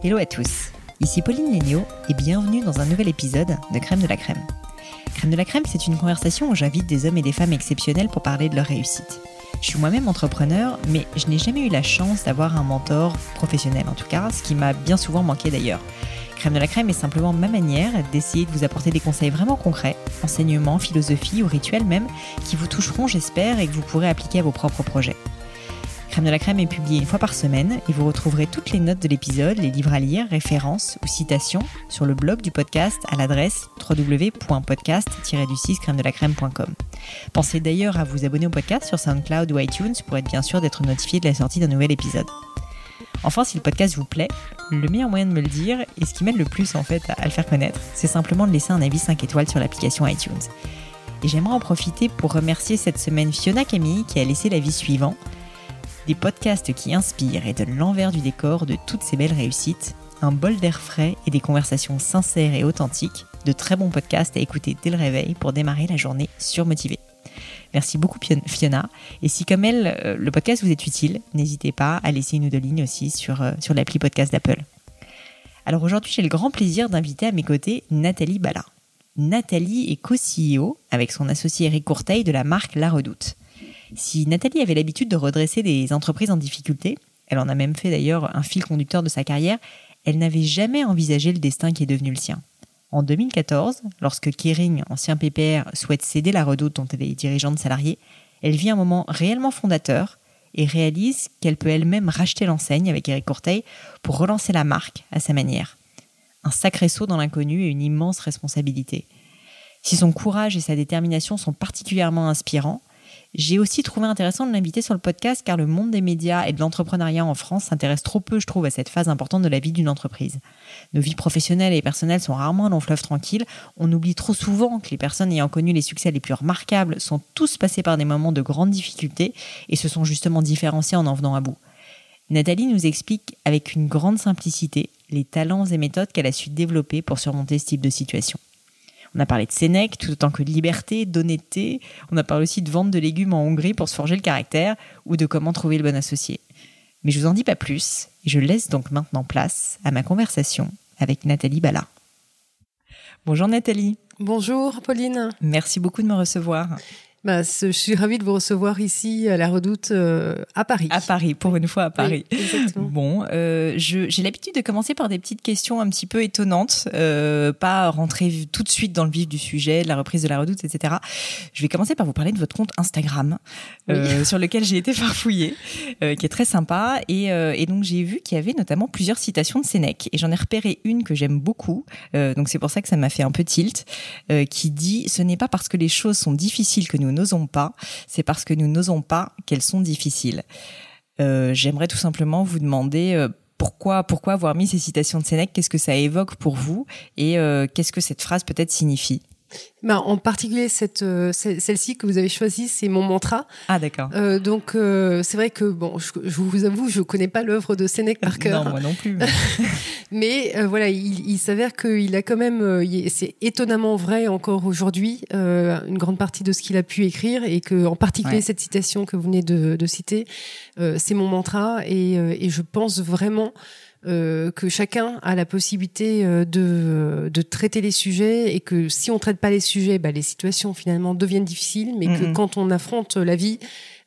Hello à tous, ici Pauline Léniaud et bienvenue dans un nouvel épisode de Crème de la Crème. Crème de la Crème, c'est une conversation où j'invite des hommes et des femmes exceptionnels pour parler de leur réussite. Je suis moi-même entrepreneur, mais je n'ai jamais eu la chance d'avoir un mentor professionnel en tout cas, ce qui m'a bien souvent manqué d'ailleurs. Crème de la crème est simplement ma manière d'essayer de vous apporter des conseils vraiment concrets, enseignements, philosophie ou rituels même, qui vous toucheront j'espère et que vous pourrez appliquer à vos propres projets. Crème de la crème est publié une fois par semaine et vous retrouverez toutes les notes de l'épisode, les livres à lire, références ou citations sur le blog du podcast à l'adresse www.podcast-du6 crème de la crème.com. Pensez d'ailleurs à vous abonner au podcast sur SoundCloud ou iTunes pour être bien sûr d'être notifié de la sortie d'un nouvel épisode. Enfin, si le podcast vous plaît, le meilleur moyen de me le dire et ce qui m'aide le plus en fait à le faire connaître, c'est simplement de laisser un avis 5 étoiles sur l'application iTunes. Et j'aimerais en profiter pour remercier cette semaine Fiona Camille qui a laissé l'avis suivant des podcasts qui inspirent et donnent l'envers du décor de toutes ces belles réussites, un bol d'air frais et des conversations sincères et authentiques, de très bons podcasts à écouter dès le réveil pour démarrer la journée surmotivée. Merci beaucoup Fiona. Et si comme elle, euh, le podcast vous est utile, n'hésitez pas à laisser une ou deux lignes aussi sur, euh, sur l'appli podcast d'Apple. Alors aujourd'hui, j'ai le grand plaisir d'inviter à mes côtés Nathalie Bala. Nathalie est co-CEO avec son associé Eric Courteil de la marque La Redoute. Si Nathalie avait l'habitude de redresser des entreprises en difficulté, elle en a même fait d'ailleurs un fil conducteur de sa carrière, elle n'avait jamais envisagé le destin qui est devenu le sien. En 2014, lorsque Kering, ancien PPR, souhaite céder la redoute dont elle est dirigeante salariée, elle vit un moment réellement fondateur et réalise qu'elle peut elle-même racheter l'enseigne avec Eric Courteil pour relancer la marque à sa manière. Un sacré saut dans l'inconnu et une immense responsabilité. Si son courage et sa détermination sont particulièrement inspirants, j'ai aussi trouvé intéressant de l'inviter sur le podcast car le monde des médias et de l'entrepreneuriat en France s'intéresse trop peu, je trouve, à cette phase importante de la vie d'une entreprise. Nos vies professionnelles et personnelles sont rarement un long fleuve tranquille. On oublie trop souvent que les personnes ayant connu les succès les plus remarquables sont tous passés par des moments de grande difficulté et se sont justement différenciés en en venant à bout. Nathalie nous explique avec une grande simplicité les talents et méthodes qu'elle a su développer pour surmonter ce type de situation. On a parlé de Sénèque, tout autant que de liberté, d'honnêteté. On a parlé aussi de vente de légumes en Hongrie pour se forger le caractère ou de comment trouver le bon associé. Mais je vous en dis pas plus et je laisse donc maintenant place à ma conversation avec Nathalie Bala. Bonjour Nathalie. Bonjour Pauline. Merci beaucoup de me recevoir. Bah, je suis ravie de vous recevoir ici à la Redoute euh, à Paris. À Paris, pour une fois à Paris. exactement. Bon, euh, j'ai l'habitude de commencer par des petites questions un petit peu étonnantes, euh, pas rentrer tout de suite dans le vif du sujet, de la reprise de la Redoute, etc. Je vais commencer par vous parler de votre compte Instagram, sur lequel j'ai été farfouillée, qui est très sympa, et, et donc j'ai vu qu'il y avait notamment plusieurs citations de Sénèque, et j'en ai repéré une que j'aime beaucoup, donc c'est pour ça que ça m'a fait un peu tilt, qui dit "Ce n'est pas parce que les choses sont difficiles que nous n'osons pas, c'est parce que nous n'osons pas qu'elles sont difficiles. Euh, j'aimerais tout simplement vous demander euh, pourquoi, pourquoi avoir mis ces citations de Sénèque, qu'est-ce que ça évoque pour vous? Et euh, qu'est-ce que cette phrase peut-être signifie? Ben, en particulier cette euh, celle-ci que vous avez choisie, c'est mon mantra. Ah d'accord. Euh, donc euh, c'est vrai que bon, je, je, vous avoue, je connais pas l'œuvre de Sénèque par cœur. non, moi non plus. Mais voilà, il, il s'avère qu'il a quand même, c'est étonnamment vrai encore aujourd'hui, une grande partie de ce qu'il a pu écrire et que en particulier ouais. cette citation que vous venez de, de citer, c'est mon mantra et, et je pense vraiment euh, que chacun a la possibilité euh, de, de traiter les sujets et que si on traite pas les sujets, bah, les situations finalement deviennent difficiles, mais que quand on affronte la vie,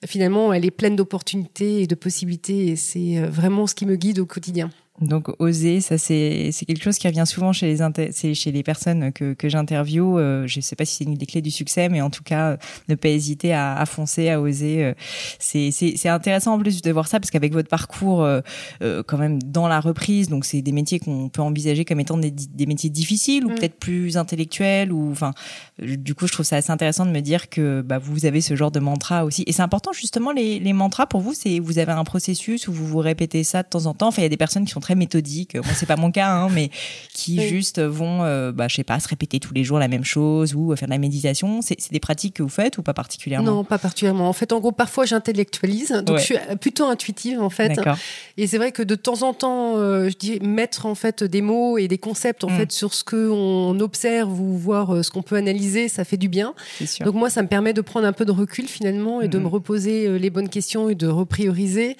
finalement, elle est pleine d'opportunités et de possibilités et c'est euh, vraiment ce qui me guide au quotidien. Donc oser, ça c'est c'est quelque chose qui revient souvent chez les chez les personnes que que j'interviewe. Euh, je sais pas si c'est une des clés du succès, mais en tout cas, euh, ne pas hésiter à, à foncer, à oser. euh, c'est c'est c'est intéressant en plus de voir ça parce qu'avec votre parcours, euh, euh, quand même dans la reprise, donc c'est des métiers qu'on peut envisager comme étant des, des métiers difficiles ou Mm. peut-être plus intellectuels ou enfin. Du coup, je trouve ça assez intéressant de me dire que bah, vous avez ce genre de mantra aussi. Et c'est important justement les les mantras pour vous. C'est vous avez un processus où vous vous répétez ça de temps en temps. Enfin, il y a des personnes qui sont très méthodiques. Moi, c'est pas mon cas, hein, mais qui Oui. juste vont, euh, bah, je sais pas, se répéter tous les jours la même chose ou euh, faire de la méditation. C'est des pratiques que vous faites ou pas particulièrement? Non, pas particulièrement. En fait, en gros, parfois j'intellectualise, donc Ouais. je suis plutôt intuitive en fait. Et c'est vrai que de temps en temps, euh, je dis mettre en fait des mots et des concepts en Mm. fait sur ce que on observe ou voir euh, ce qu'on peut analyser, ça fait du bien. Sûr. Donc moi, ça me permet de prendre un peu de recul finalement et de Mhm. me reposer les bonnes questions et de reprioriser.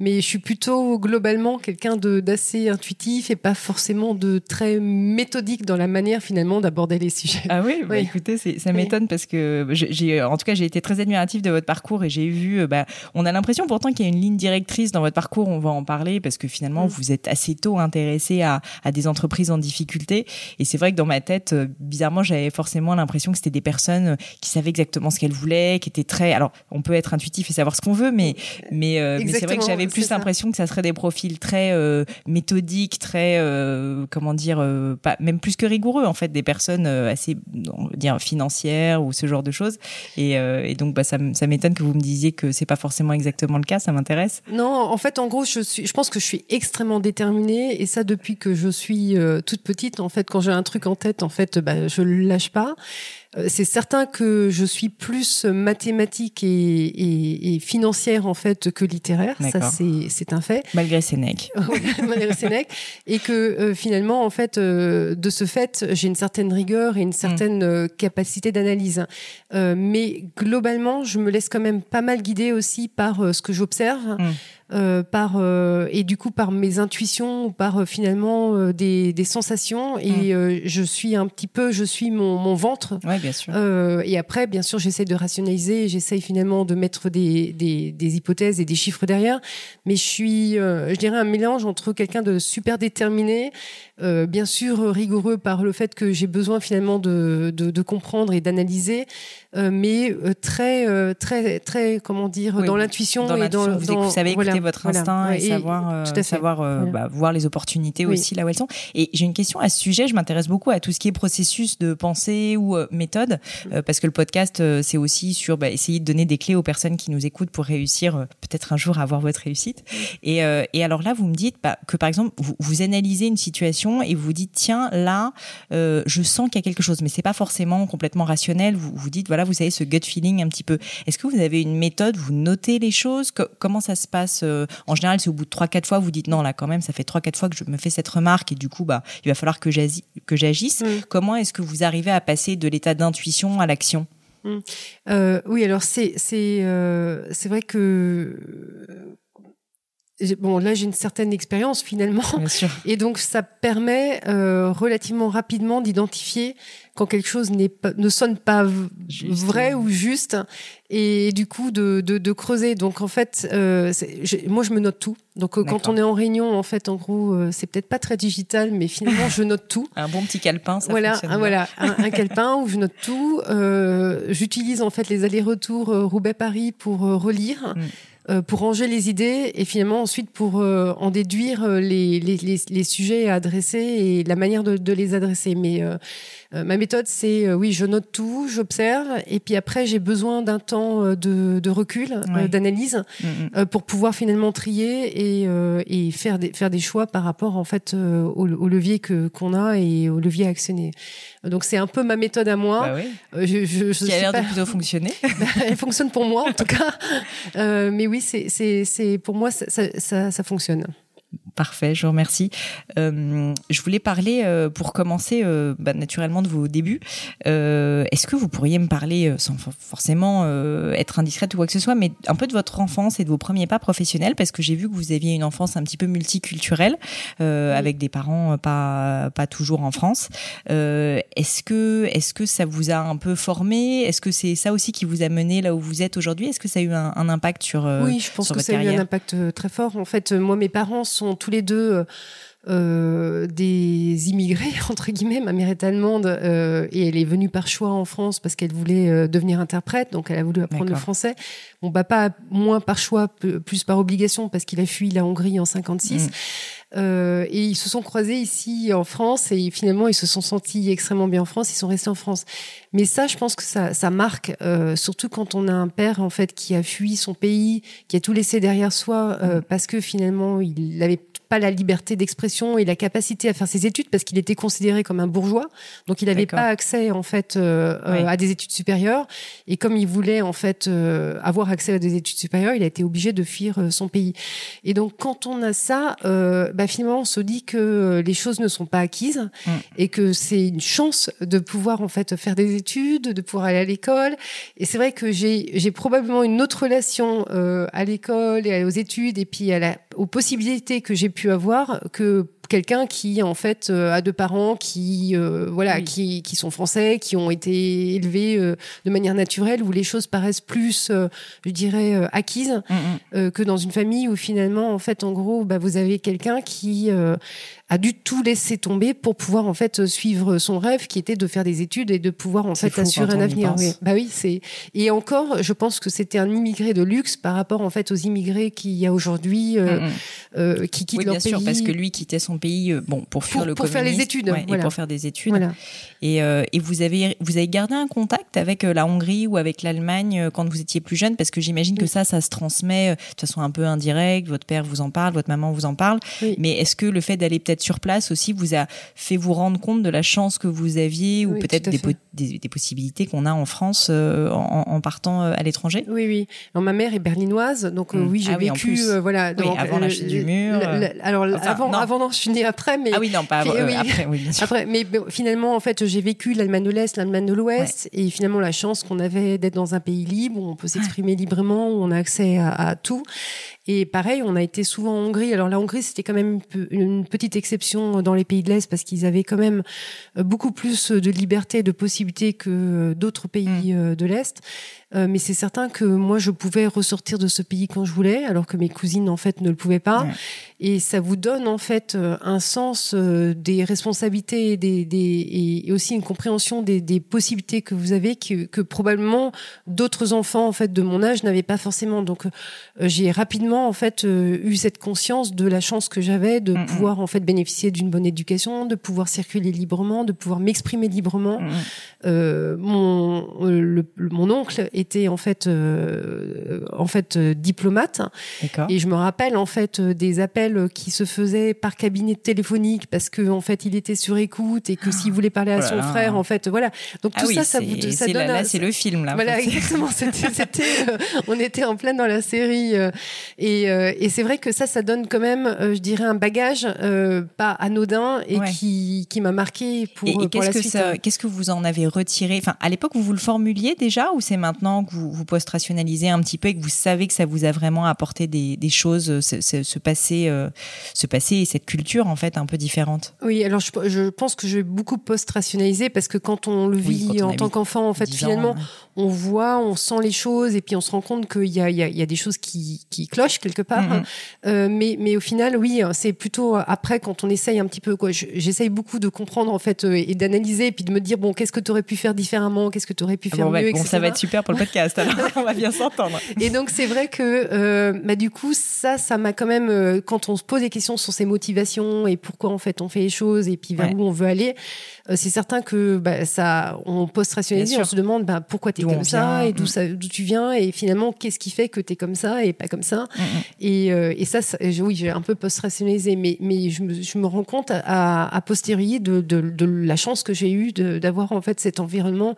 Mais je suis plutôt globalement quelqu'un d'assez intuitif et pas forcément de très méthodique dans la manière finalement d'aborder les sujets. Ah oui, bah Oui. écoutez, ça Oui. m'étonne parce que j'ai- en tout cas, j'ai été très admirative de votre parcours et j'ai vu, euh, bah, on a l'impression pourtant qu'il y a une ligne directrice dans votre parcours. On va en parler parce que finalement, Mm. vous êtes assez tôt intéressé à, à des entreprises en difficulté. Et c'est vrai que dans ma tête, euh, bizarrement, j'avais forcément l'impression que c'était des personnes euh, qui savaient exactement ce qu'elles voulaient, qui étaient très. Alors, on peut être intuitif et savoir ce qu'on veut, mais mais, euh, mais c'est vrai que j'avais plus l'impression que ça serait des profils très euh, méthodiques, très euh, comment dire, euh, pas même plus que rigoureux en fait, des personnes euh, assez on va dire financières ou ce genre de choses. Et, euh, et donc bah, ça m'étonne que vous me disiez que c'est pas forcément exactement le cas. Ça m'intéresse. Non, en fait, en gros, je suis, je pense que je suis extrêmement déterminée et ça depuis que je suis euh, toute petite. En fait, quand j'ai un truc en tête, en fait, bah, je le lâche pas. Euh, c'est certain que je suis plus mathématique et, et, et financière en fait que littéraire. Ça, c'est, un fait. Malgré Sénèque. Valérie Sénèque, et que euh, finalement, en fait, euh, de ce fait, j'ai une certaine rigueur et une certaine euh, capacité d'analyse. Mais globalement, je me laisse quand même pas mal guider aussi par ce que j'observe. Mm. Euh, par euh, et du coup par mes intuitions ou par euh, finalement euh, des, des sensations. Et euh, je suis un petit peu je suis mon, mon ventre. Ouais, bien sûr. euh, et après, bien sûr, j'essaie de rationaliser, j'essaie finalement de mettre des, des, des hypothèses et des chiffres derrière. Mais je suis, euh, je dirais, un mélange entre quelqu'un de super déterminé, euh, bien sûr rigoureux par le fait que j'ai besoin finalement de, de, de comprendre et d'analyser, euh, mais très, très, très, comment dire, Oui, dans l'intuition et dans, vous, dans- vous savez écouter votre voilà. instinct Ouais, et, savoir, euh, tout à savoir euh, Voilà. bah, voir les opportunités Oui. aussi là où elles sont. Et j'ai une question à ce sujet. Je m'intéresse beaucoup à tout ce qui est processus de pensée ou euh, méthode, Mm. parce que le podcast, c'est aussi sur bah, essayer de donner des clés aux personnes qui nous écoutent pour réussir peut-être un jour à avoir votre réussite. Mm. Et, et alors là, vous me dites bah, que par exemple, vous, vous analysez une situation et vous vous dites tiens là, je sens qu'il y a quelque chose, mais c'est pas forcément complètement rationnel. Vous vous dites voilà, vous savez ce gut feeling un petit peu. Est-ce que vous avez une méthode? Vous notez les choses? Co- Comment ça se passe euh, En général, c'est au bout de trois quatre fois, vous dites non là quand même, ça fait trois quatre fois que je me fais cette remarque et du coup bah il va falloir que que j'agisse. Mm. Comment est-ce que vous arrivez à passer de l'état d'intuition à l'action? Euh, oui, alors c'est c'est euh, c'est vrai que bon là j'ai une certaine expérience finalement Bien sûr. et donc ça permet euh, relativement rapidement d'identifier quand quelque chose pas, ne sonne pas Juste, vrai ou juste et du coup de, de, de creuser. Donc en fait, euh, moi je me note tout. Donc euh, quand on est en réunion, en fait, en gros, c'est peut-être pas très digital, mais finalement je note tout. Un bon petit calepin, ça voilà, fonctionne un, voilà, un, un calepin où je note tout. J'utilise en fait les allers-retours Roubaix-Paris pour relire. Mm. Euh, pour ranger les idées et finalement ensuite pour euh, en déduire euh, les, les, les, sujets à adresser et la manière de, de les adresser. Mais euh, ma méthode, c'est euh, oui, je note tout, j'observe et puis après j'ai besoin d'un temps euh, de, de recul, euh, Ouais. d'analyse Mm, mm. euh, pour pouvoir finalement trier et, euh, et faire des faire des choix par rapport en fait euh, au, au levier que qu'on a et au levier à actionner. Donc c'est un peu ma méthode à moi. Bah oui. Je, je, je Qui a l'air pas- de plutôt fonctionner. elle fonctionne pour moi en tout cas. Euh, mais oui, c'est c'est c'est pour moi ça ça, ça, ça fonctionne. Parfait, je vous remercie. Euh, je voulais parler, euh, pour commencer, euh, bah, naturellement de vos débuts. Est-ce que vous pourriez me parler, sans forcément être indiscrète ou quoi que ce soit, mais un peu de votre enfance et de vos premiers pas professionnels, parce que j'ai vu que vous aviez une enfance un petit peu multiculturelle, avec des parents pas pas toujours en France. est-ce que est-ce que ça vous a un peu formé? Est-ce que c'est ça aussi qui vous a mené là où vous êtes aujourd'hui? Est-ce que ça a eu un, impact sur Oui, je pense que ça a eu un impact très fort. En fait, moi, mes parents sont tous les deux euh, euh, des immigrés entre guillemets. Ma mère est allemande euh, et elle est venue par choix en France parce qu'elle voulait devenir interprète, donc elle a voulu apprendre le français. Mon papa moins par choix, plus par obligation parce qu'il a fui la Hongrie en 56. Mm. Et ils se sont croisés ici en France et finalement ils se sont sentis extrêmement bien en France. Ils sont restés en France. Mais ça, je pense que ça, ça marque, surtout quand on a un père en fait qui a fui son pays, qui a tout laissé derrière soi mm. parce que finalement il n'avait pas la liberté d'expression et la capacité à faire ses études parce qu'il était considéré comme un bourgeois. Donc il n'avait pas accès en fait euh, euh, à des études supérieures. Et comme il voulait en fait euh, avoir accès à des études supérieures, il a été obligé de fuir son pays. Et donc quand on a ça, bah, finalement on se dit que les choses ne sont pas acquises mm. et que c'est une chance de pouvoir en fait faire des études, de pouvoir aller à l'école. Et c'est vrai que j'ai probablement une autre relation à l'école et aux études et puis à la, aux possibilités que j'ai pu avoir que quelqu'un qui en fait euh, a deux parents qui euh, voilà qui, qui sont français qui ont été élevés euh, de manière naturelle où les choses paraissent plus je dirais acquises mm, mm. que dans une famille où finalement en fait en gros bah, vous avez quelqu'un qui a dû tout laisser tomber pour pouvoir en fait suivre son rêve qui était de faire des études et de pouvoir en fait assurer un avenir. Oui. Bah oui, c'est et encore, je pense que c'était un immigré de luxe par rapport en fait aux immigrés qu'il y a aujourd'hui euh, mm, mm. euh, qui quittent oui, leur bien pays. sûr, parce que lui quittait son pays euh, bon pour fuir le pour faire les études et pour faire des études. Voilà. Et, euh, et vous avez vous avez gardé un contact avec la Hongrie ou avec l'Allemagne quand vous étiez plus jeune? Parce que j'imagine que ça ça se transmet de façon un peu indirecte. Votre père vous en parle, votre maman vous en parle. Mais est-ce que le fait d'aller peut-être sur place aussi vous a fait vous rendre compte de la chance que vous aviez ou peut-être des, des, possibilités qu'on a en France euh, en, partant euh, à l'étranger? Oui, oui. Alors, ma mère est berlinoise, donc euh, hmm. oui, j'ai ah vécu, voilà. Donc, avant la chute du mur. alors avant, avant, non, je suis née après, mais ah oui, non, pas avant, après, oui, bien sûr. Après, mais finalement, en fait, j'ai vécu l'Allemagne de l'Est, l'Allemagne de l'Ouest, et finalement la chance qu'on avait d'être dans un pays libre où on peut s'exprimer librement, où on a accès à, à tout. Et pareil, on a été souvent en Hongrie. Alors la Hongrie, c'était quand même une petite exception dans les pays de l'Est parce qu'ils avaient quand même euh, beaucoup plus de liberté et de possibilités que euh, d'autres pays mmh. euh, de l'Est. Euh, mais c'est certain que moi, je pouvais ressortir de ce pays quand je voulais, alors que mes cousines, en fait, ne le pouvaient pas. Et ça vous donne, en fait, euh, un sens euh, des responsabilités des, des, et aussi une compréhension des, des possibilités que vous avez que, que probablement d'autres enfants, en fait, de mon âge n'avaient pas forcément. Donc, j'ai rapidement, en fait, eu cette conscience de la chance que j'avais de pouvoir, en fait, bénéficier d'une bonne éducation, de pouvoir circuler librement, de pouvoir m'exprimer librement. mon, le, mon oncle était en fait euh, en fait euh, diplomate. Et je me rappelle en fait euh, des appels qui se faisaient par cabinet téléphonique parce que en fait il était sur écoute et que s'il voulait parler à son frère en fait voilà. Donc ah tout ça ça, vous, ça donne là, c'est le film là voilà exactement c'était on était en plein dans la série et, et c'est vrai que ça ça donne quand même je dirais un bagage pas anodin et qui qui m'a marqué pour, et, pour la que suite. qu'est-ce que vous en avez retiré? Enfin à l'époque vous vous le formuliez déjà ou c'est maintenant que vous, vous post-rationalisez un petit peu et que vous savez que ça vous a vraiment apporté des, des choses, euh, ce, ce, passé, euh, ce passé et cette culture en fait un peu différente Oui, alors je, je pense que je vais beaucoup post-rationaliser parce que quand on le vit en tant qu'enfant, en fait, finalement, on voit, on sent les choses et puis on se rend compte qu'il y a, il y, a, il y a des choses qui, qui clochent quelque part. Mm-hmm. euh, mais, mais au final, oui, c'est plutôt après quand on essaye un petit peu. Quoi, j'essaye beaucoup de comprendre en fait et d'analyser et puis de me dire bon, qu'est-ce que tu aurais pu faire différemment, qu'est-ce que tu aurais pu ah faire mieux, bon, Ça va être super pour le podcast. Alors on va bien s'entendre. Et donc c'est vrai que euh, bah, du coup ça, ça m'a quand même euh, quand on se pose des questions sur ses motivations et pourquoi en fait on fait les choses et puis vers où on veut aller, c'est certain que bah, ça, on post-rationalise, on se demande bah, pourquoi tu es comme ça et d'où mm. d'où tu viens et finalement qu'est-ce qui fait que tu es comme ça et pas comme ça. Et, et ça, ça oui, j'ai un peu post-rationalisé, mais, mais je, me, je me rends compte à, à posteriori de, de, de, la chance que j'ai eue d'avoir en fait cet environnement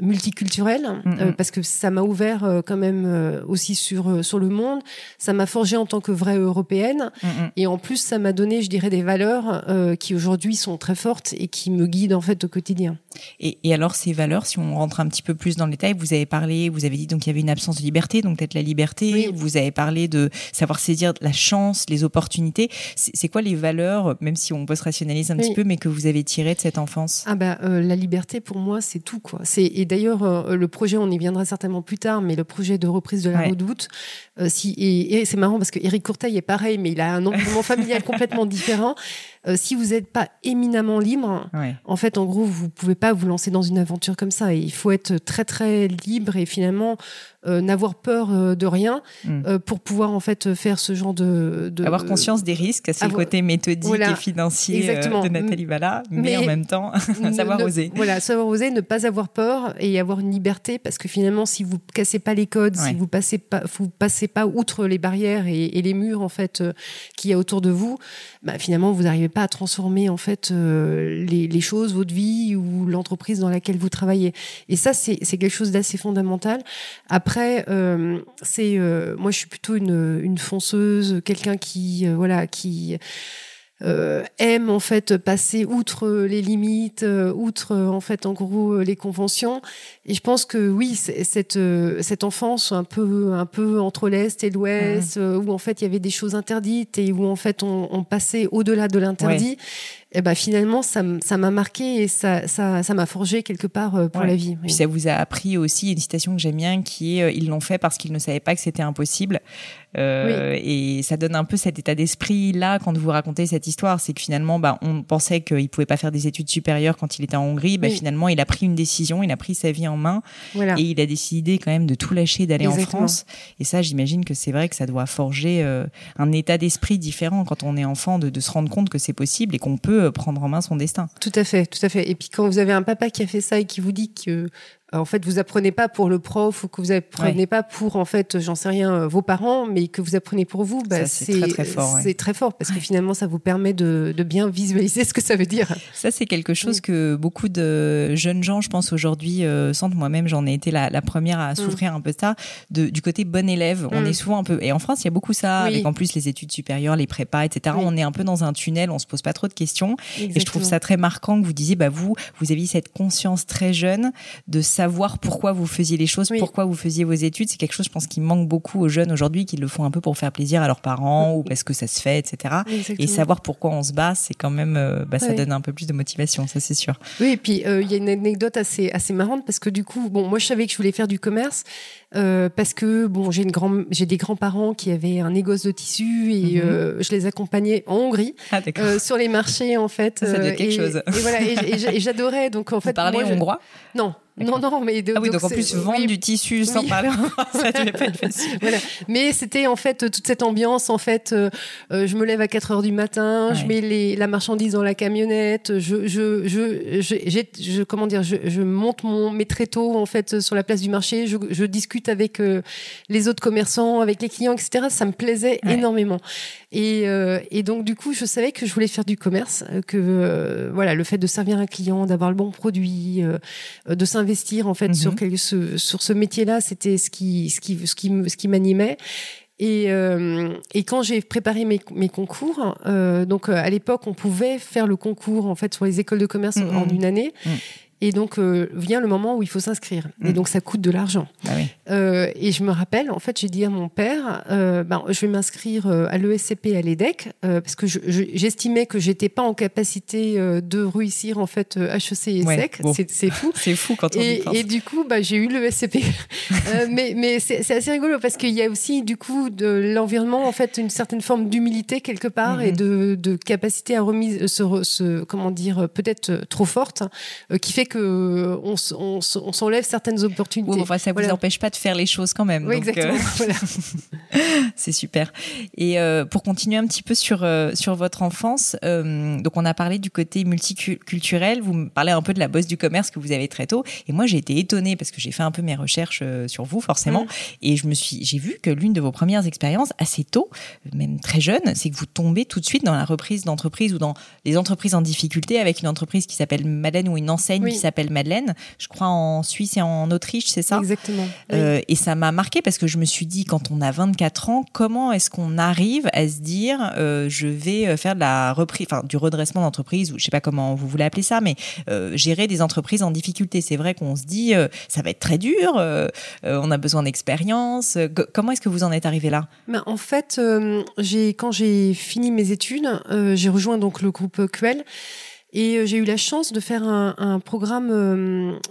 multiculturel, euh, parce que ça m'a ouvert euh, quand même euh, aussi sur sur le monde. Ça m'a forgé en tant que vraie européenne, et en plus ça m'a donné, je dirais, des valeurs qui aujourd'hui sont très fortes et qui me guident en fait au quotidien. Et, et, alors ces valeurs, si on rentre un petit peu plus dans le détail, vous avez parlé, vous avez dit donc il y avait une absence de liberté, donc peut-être la liberté. Vous avez parlé de savoir saisir la chance, les opportunités. C'est quoi les valeurs, même si on peut se rationaliser un petit peu, mais que vous avez tirées de cette enfance? Ah bah la liberté pour moi c'est tout quoi. C'est et d'ailleurs euh, le projet, on y viendra certainement plus tard, mais le projet de reprise de la redoute, euh, si et, c'est marrant parce que Eric Courteil est pareil, mais il a un environnement familial complètement différent. Euh, si vous n'êtes pas éminemment libre, en fait, en gros, vous pouvez pas vous lancer dans une aventure comme ça. Et il faut être très très libre et finalement euh, n'avoir peur euh, de rien hmm. euh, pour pouvoir en fait faire ce genre de, de avoir conscience des risques, c'est le côté méthodique et financier de Nathalie Valla, mais, en même temps savoir oser. Voilà, savoir oser, ne pas avoir peur et avoir une liberté parce que finalement, si vous cassez pas les codes, si vous passez pas, vous passez pas outre les barrières et, et les murs en fait qu'il y a autour de vous, bah, finalement, vous n'arrivez pas à transformer en fait les, les, choses, votre vie ou l'entreprise dans laquelle vous travaillez. Et ça, c'est quelque chose d'assez fondamental. Après après, euh, c'est euh, moi, je suis plutôt une, une fonceuse, quelqu'un qui, euh, voilà, qui aime en fait passer outre les limites, outre en fait en gros les conventions. Et je pense que oui, cette cette enfance un peu un peu entre l'est et l'ouest, mmh. où en fait il y avait des choses interdites et où en fait on, on passait au-delà de l'interdit eh ben finalement ça ça m'a marqué et ça ça ça m'a forgé quelque part euh, pour la vie. Puis ça vous a appris aussi une citation que j'aime bien qui est euh, ils l'ont fait parce qu'ils ne savaient pas que c'était impossible. Euh, Et ça donne un peu cet état d'esprit là quand vous racontez cette histoire, c'est que finalement bah on pensait qu'il pouvait pas faire des études supérieures quand il était en Hongrie, bah, finalement il a pris une décision, il a pris sa vie en main voilà. et il a décidé quand même de tout lâcher d'aller en France. Et ça j'imagine que c'est vrai que ça doit forger euh, un état d'esprit différent quand on est enfant de, de se rendre compte que c'est possible et qu'on peut euh, prendre en main son destin. Tout à fait, tout à fait. Et puis quand vous avez un papa qui a fait ça et qui vous dit que en fait, vous apprenez pas pour le prof ou que vous apprenez pas pour, en fait, j'en sais rien, euh, vos parents, mais que vous apprenez pour vous, bah, c'est très, très fort. C'est très fort parce que finalement, ça vous permet de, de, bien visualiser ce que ça veut dire. Ça, c'est quelque chose que beaucoup de jeunes gens, je pense, aujourd'hui, euh, sentent. Moi-même, j'en ai été la, la, première à mm. souffrir un peu ça, de, du côté bon élève. On mm. est souvent un peu, et en France, il y a beaucoup ça, avec en plus les études supérieures, les prépas, etc. On est un peu dans un tunnel, on se pose pas trop de questions. Et je trouve ça très marquant que vous disiez, bah, vous, vous aviez cette conscience très jeune de savoir pourquoi vous faisiez les choses, pourquoi vous faisiez vos études. C'est quelque chose, je pense, qui manque beaucoup aux jeunes aujourd'hui, qui le font un peu pour faire plaisir à leurs parents ou parce que ça se fait, etc. Et savoir pourquoi on se bat, c'est quand même, euh, bah, ça donne un peu plus de motivation, ça c'est sûr. Oui, et puis euh, il y a une anecdote assez assez marrante parce que du coup, bon, moi je savais que je voulais faire du commerce euh, parce que bon, j'ai une grand, j'ai des grands-parents qui avaient un négoce de tissu et mhm. euh, je les accompagnais en Hongrie ah, euh, sur les marchés en fait. Ça, ça quelque chose. Et voilà, et, j'adorais donc en fait. Vous parlez hongrois? Non, non, non, mais ah oui, donc, en plus vendre du tissu sans parler, ça devait pas être facile. Voilà. Mais c'était en fait toute cette ambiance. En fait, euh, euh, je me lève à 4 heures du matin, je mets les, la marchandise dans la camionnette, je, je, je, je, je comment dire, je, je monte mon mes tréteaux en fait sur la place du marché. Je, je discute avec euh, les autres commerçants, avec les clients, etc. Ça me plaisait énormément. Et, et donc du coup, je savais que je voulais faire du commerce, que voilà, le fait de servir un client, d'avoir le bon produit, de s'investir investir en fait sur mhm. ce, sur ce métier-là, c'était ce qui ce qui ce qui ce qui m'animait. Et, euh, et quand j'ai préparé mes, mes concours, euh, donc euh, à l'époque on pouvait faire le concours en fait sur les écoles de commerce en mhm. une année. Mhm. Et donc euh, vient le moment où il faut s'inscrire. Et mm. donc ça coûte de l'argent. Ah oui. euh, et je me rappelle, en fait, j'ai dit à mon père, euh, ben, je vais m'inscrire à l'ESCP à l'EDEC parce que j'estimais que j'étais pas en capacité de réussir en fait HEC et SEC. C'est fou. C'est fou quand on et, y pense. Et du coup, bah, j'ai eu l'ESCP. mais mais c'est assez rigolo parce qu'il y a aussi du coup de l'environnement en fait une certaine forme d'humilité quelque part et mm-hmm. de, de capacité à remise se, se comment dire peut-être trop forte qui fait que on, on, on s'enlève certaines opportunités. enfin, ça vous empêche pas de faire les choses quand même. Oui, exactement. voilà. C'est super. Et pour continuer un petit peu sur sur votre enfance, donc on a parlé du côté multiculturel. Vous me parlez un peu de la bosse du commerce que vous avez très tôt. Et moi, j'ai été étonnée parce que j'ai fait un peu mes recherches sur vous, forcément, mm. et je me suis, j'ai vu que l'une de vos premières expériences assez tôt, même très jeune, c'est que vous tombez tout de suite dans la reprise d'entreprise ou dans les entreprises en difficulté avec une entreprise qui s'appelle Madeleine ou une enseigne qui s'appelle Madeleine. Je crois en Suisse et en Autriche, c'est ça? Exactement. Euh, et ça m'a marqué parce que je me suis dit, quand on a 24 ans, comment est-ce qu'on arrive à se dire, euh, je vais euh, faire de la reprise, enfin du redressement d'entreprise ou je sais pas comment vous voulez appeler ça, mais gérer des entreprises en difficulté. C'est vrai qu'on se dit, ça va être très dur. on a besoin d'expérience. Comment est-ce que vous en êtes arrivé là? Ben, En fait, j'ai quand j'ai fini mes études, j'ai rejoint donc le groupe QL. Et j'ai eu la chance de faire un, un programme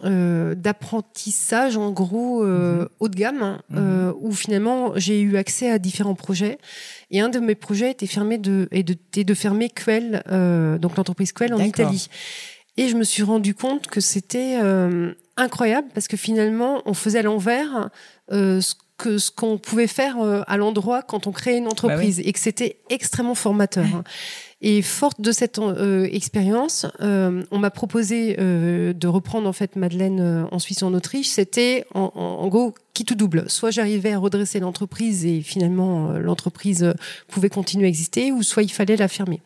euh, d'apprentissage, en gros, euh, haut de gamme, euh, où finalement j'ai eu accès à différents projets. Et un de mes projets était, fermé de, et de, de fermer Quell, donc l'entreprise Quell en Italie. Et je me suis rendu compte que c'était incroyable parce que finalement, on faisait à l'envers ce que ce qu'on pouvait faire à l'endroit quand on créait une bah entreprise et que c'était extrêmement formateur. Et forte de cette euh, expérience, euh, on m'a proposé euh, de reprendre en fait Madeleine en Suisse en Autriche. C'était en, en, gros qui tout double. Soit j'arrivais à redresser l'entreprise et finalement l'entreprise pouvait continuer à exister, ou soit il fallait la fermer.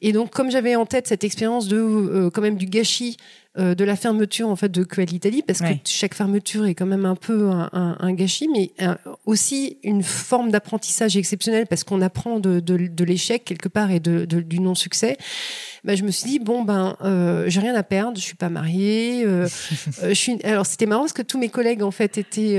Et donc, comme j'avais en tête cette expérience de quand même du gâchis euh, de la fermeture en fait de QL Italie parce que chaque fermeture est quand même un peu un, gâchis, mais euh, aussi une forme d'apprentissage exceptionnel parce qu'on apprend de, de, l'échec quelque part et de, du non Ben, je me suis dit bon ben euh, j'ai rien à perdre, je suis pas mariée. je suis alors c'était marrant parce que tous mes collègues en fait étaient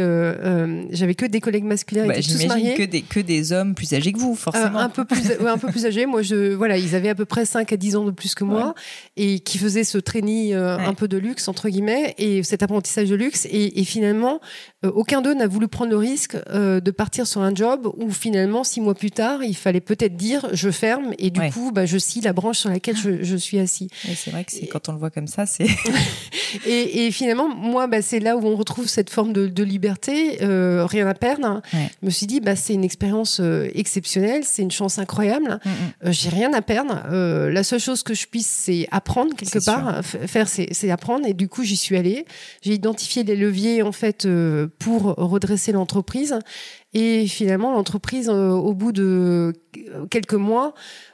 j'avais que des collègues masculins bah, tous mariés. que des que des hommes plus âgés que vous forcément. un peu plus un peu plus âgés. Moi je voilà ils avaient à peu près 5 à 10 ans de plus que moi et qui faisaient ce training un peu de luxe entre guillemets et cet apprentissage de luxe et, finalement euh, aucun d'eux n'a voulu prendre le risque euh, de partir sur un job où finalement six mois plus tard il fallait peut-être dire je ferme et du coup bah, je scie la branche sur laquelle je, suis assis. c'est vrai que c'est quand on le voit comme ça c'est. et, finalement moi bah, c'est là où on retrouve cette forme de, liberté euh, rien à perdre. Je me suis dit bah c'est une expérience exceptionnelle c'est une chance incroyable mm, mm. j'ai rien à perdre la seule chose que je puisse c'est apprendre quelque part faire c'est apprendre. Et du coup, j'y suis allée. J'ai identifié les leviers en fait euh, pour redresser l'entreprise. Et finalement, l'entreprise, euh, au bout de quelques mois,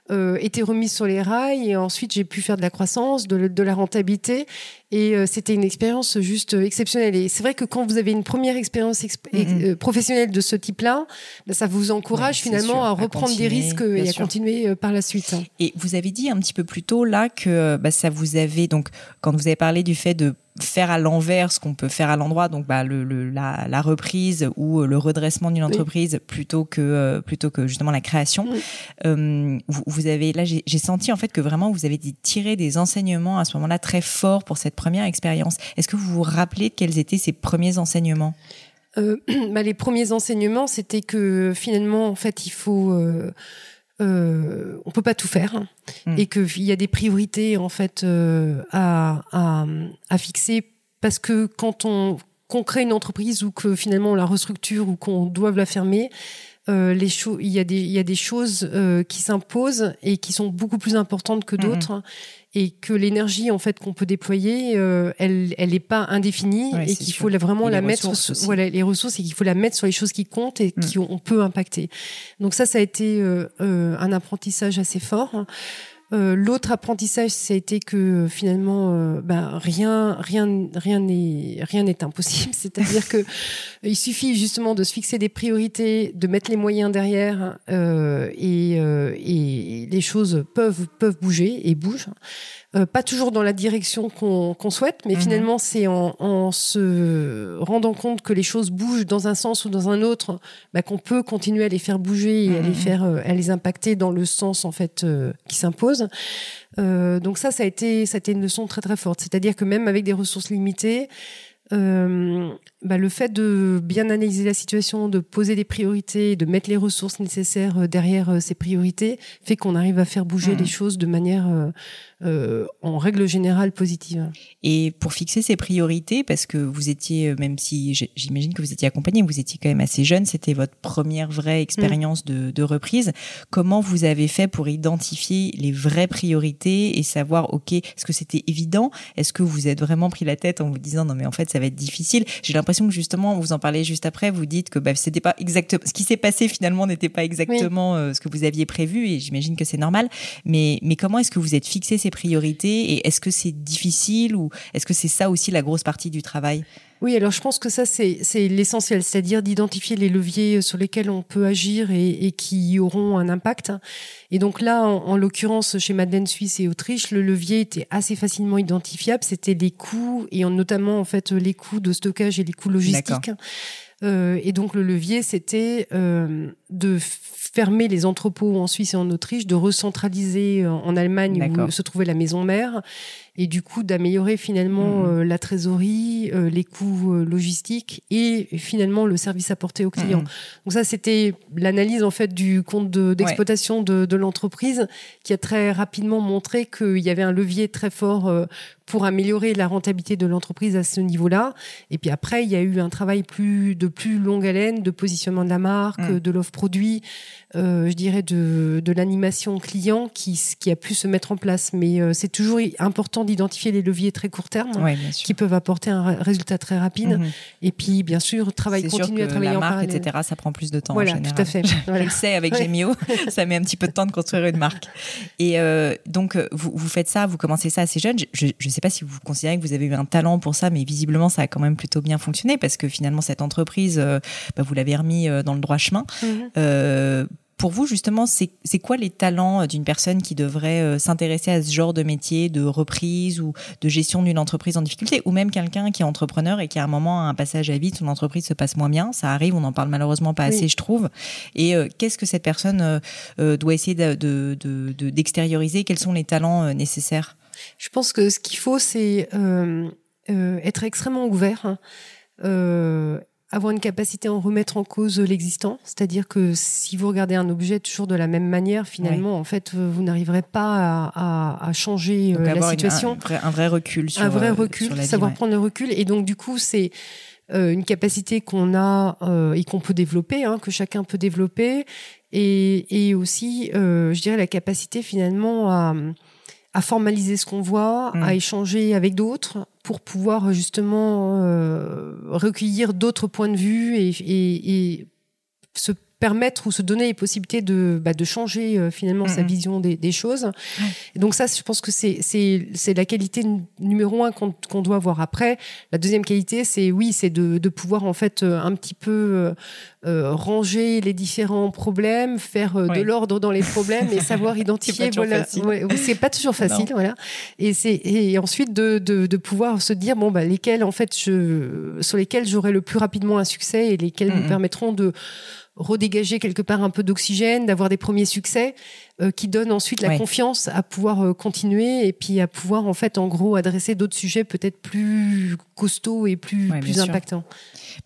euh, était remise sur les rails. Et ensuite, j'ai pu faire de la croissance, de la rentabilité. Et euh, c'était une expérience juste exceptionnelle. Et c'est vrai que quand vous avez une première expérience mm-hmm. euh, professionnelle de ce type-là, bah, ça vous encourage finalement à reprendre des risques et à continuer par la suite. Et vous avez dit un petit peu plus tôt là que bah, ça vous avait donc quand vous avez parlé du fait de faire à l'envers ce qu'on peut faire à l'endroit, donc bah, le, le la, la, reprise ou le redressement d'une entreprise plutôt que plutôt que justement la création. Euh, vous, vous, avez là, j'ai senti en fait que vraiment vous avez tiré des enseignements à ce moment-là très forts pour cette première expérience. Est-ce que vous vous rappelez quels étaient ces premiers enseignements? Euh, bah, les premiers enseignements, c'était que finalement, en fait, il faut euh, euh, on peut pas tout faire hein, hmm. et qu'il y a des priorités en fait à, à, à, fixer parce que quand on, qu'on crée une entreprise ou que finalement on la restructure ou qu'on doive la fermer, euh, les choses, il y a des, il y a des choses euh, qui s'imposent et qui sont beaucoup plus importantes que d'autres. Mhm. Et que l'énergie en fait qu'on peut déployer, euh, elle, elle n'est pas indéfinie et qu'il faut vraiment la mettre, voilà, les ressources et qu'il faut la mettre sur les choses qui comptent et mm. qui on peut impacter. Donc ça, ça a été un apprentissage assez fort. Euh, l'autre apprentissage, été que finalement, euh, bah, rien, rien, rien n'est, rien n'est impossible. C'est-à-dire que il suffit justement de se fixer des priorités, de mettre les moyens derrière, euh, et, et les choses peuvent peuvent bouger et bougent. Euh, pas toujours dans la direction qu'on souhaite, mais mhm. finalement c'est en, en, se rendant compte que les choses bougent dans un sens ou dans un autre, bah, qu'on peut continuer à les faire bouger et à les mhm. faire, euh, à les impacter dans le sens en fait euh, qui s'impose. donc ça, ça a été, ça a été une leçon très très forte. C'est-à-dire que même avec des ressources limitées, euh, bah, le fait de bien analyser la situation, de poser des priorités, de mettre les ressources nécessaires euh, derrière euh, ces priorités, fait qu'on arrive à faire bouger mmh. les choses de manière euh, en règle générale positive. Et pour fixer ces priorités, parce que vous étiez, euh, même si j'imagine que vous étiez accompagné, vous étiez quand même assez jeune, c'était votre première vraie expérience de, de, reprise. Comment vous avez fait pour identifier les vraies priorités et savoir, ok, est-ce que c'était évident? Est-ce que vous êtes vraiment pris la tête en vous disant non mais en fait ça va être difficile? J'ai l'impression que justement, vous en parlez juste après, vous dites que bah, c'était pas exactement ce qui s'est passé finalement n'était pas exactement euh, ce que vous aviez prévu et j'imagine que c'est normal. Mais mais comment est-ce que vous êtes fixé ces priorités et est-ce que c'est difficile ou est-ce que c'est ça aussi la grosse partie du travail? Oui, alors je pense que ça, c'est l'essentiel, c'est-à-dire d'identifier les leviers sur lesquels on peut agir et, et, qui auront un impact. Et donc là, en, l'occurrence, chez Madeleine Suisse et Autriche, le levier était assez facilement identifiable. C'était les coûts, et notamment en fait les coûts de stockage et les coûts logistiques. Euh, et donc le levier, c'était euh, de fermer les entrepôts en Suisse et en Autriche, de recentraliser en Allemagne où se trouvait la maison mère, et du coup d'améliorer finalement mmh. euh, la trésorerie, euh, les coûts euh, logistiques et finalement le service apporté aux clients. Mmh. Donc ça, c'était l'analyse en fait du compte d'exploitation de, de, l'entreprise qui a très rapidement montré qu'il y avait un levier très fort pour améliorer la rentabilité de l'entreprise à ce niveau-là. Et puis après, il y a eu un travail plus de plus longue haleine de positionnement de la marque, mmh. de l'offre produit, euh, je dirais de, de l'animation client qui, qui a pu se mettre en place. Mais euh, c'est toujours important d'identifier les leviers très court terme qui peuvent apporter un résultat très rapide. Mhm. Et puis, bien sûr, travail continu à travailler la en marque, etc. Ça prend plus de temps. Voilà, en tout à fait. Voilà. Je le sais avec Gemio, ça met un petit peu de temps de construire une marque. Et euh, donc, vous, vous faites ça, vous commencez ça assez jeune. Je ne sais pas si vous considérez que vous avez eu un talent pour ça, mais visiblement, ça a quand même plutôt bien fonctionné parce que finalement, cette entreprise, bah, vous l'avez remis dans le droit chemin. Mhm pour vous, justement, c'est quoi les talents euh, d'une personne qui devrait euh, s'intéresser à ce genre de métier de reprise ou de gestion d'une entreprise en difficulté, ou même quelqu'un qui est entrepreneur et qui à un moment a un passage à vide, son entreprise se passe moins bien, ça arrive, on n'en parle malheureusement pas assez, je trouve. Et euh, qu'est-ce que cette personne doit essayer d'extérioriser de, de, Quels sont les talents nécessaires? Je pense que ce qu'il faut, c'est être extrêmement ouvert. Hein. Avoir une capacité à en remettre en cause l'existant, c'est-à-dire que si vous regardez un objet toujours de la même manière, finalement, en fait, vous n'arriverez pas à, à, changer euh, la situation. un, vrai, recul sur un vrai euh, recul, savoir prendre le recul, et donc du coup, c'est euh, une capacité qu'on a euh, et qu'on peut développer, hein, que chacun peut développer, et, et aussi, euh, je dirais, la capacité finalement à à formaliser ce qu'on voit, à mm. échanger avec d'autres pour pouvoir justement euh, recueillir d'autres points de vue et, et, et, se permettre ou se donner les possibilités de, bah, de changer euh, finalement sa vision des, des choses. Et donc ça, je pense que c'est la qualité numéro un qu'on doit avoir. Après, la deuxième qualité, c'est oui, c'est de, de pouvoir en fait euh, un petit peu euh, ranger les différents problèmes, faire de l'ordre dans les problèmes et savoir identifier. voilà, c'est pas toujours facile, voilà. Et c'est et ensuite de, de, de pouvoir se dire bon bah lesquels en fait je sur lesquels j'aurai le plus rapidement un succès et lesquels me permettront de redégager quelque part un peu d'oxygène, d'avoir des premiers succès euh, qui donnent ensuite la confiance à pouvoir euh, continuer et puis à pouvoir en fait en gros adresser d'autres sujets peut-être plus costauds et plus plus impactants.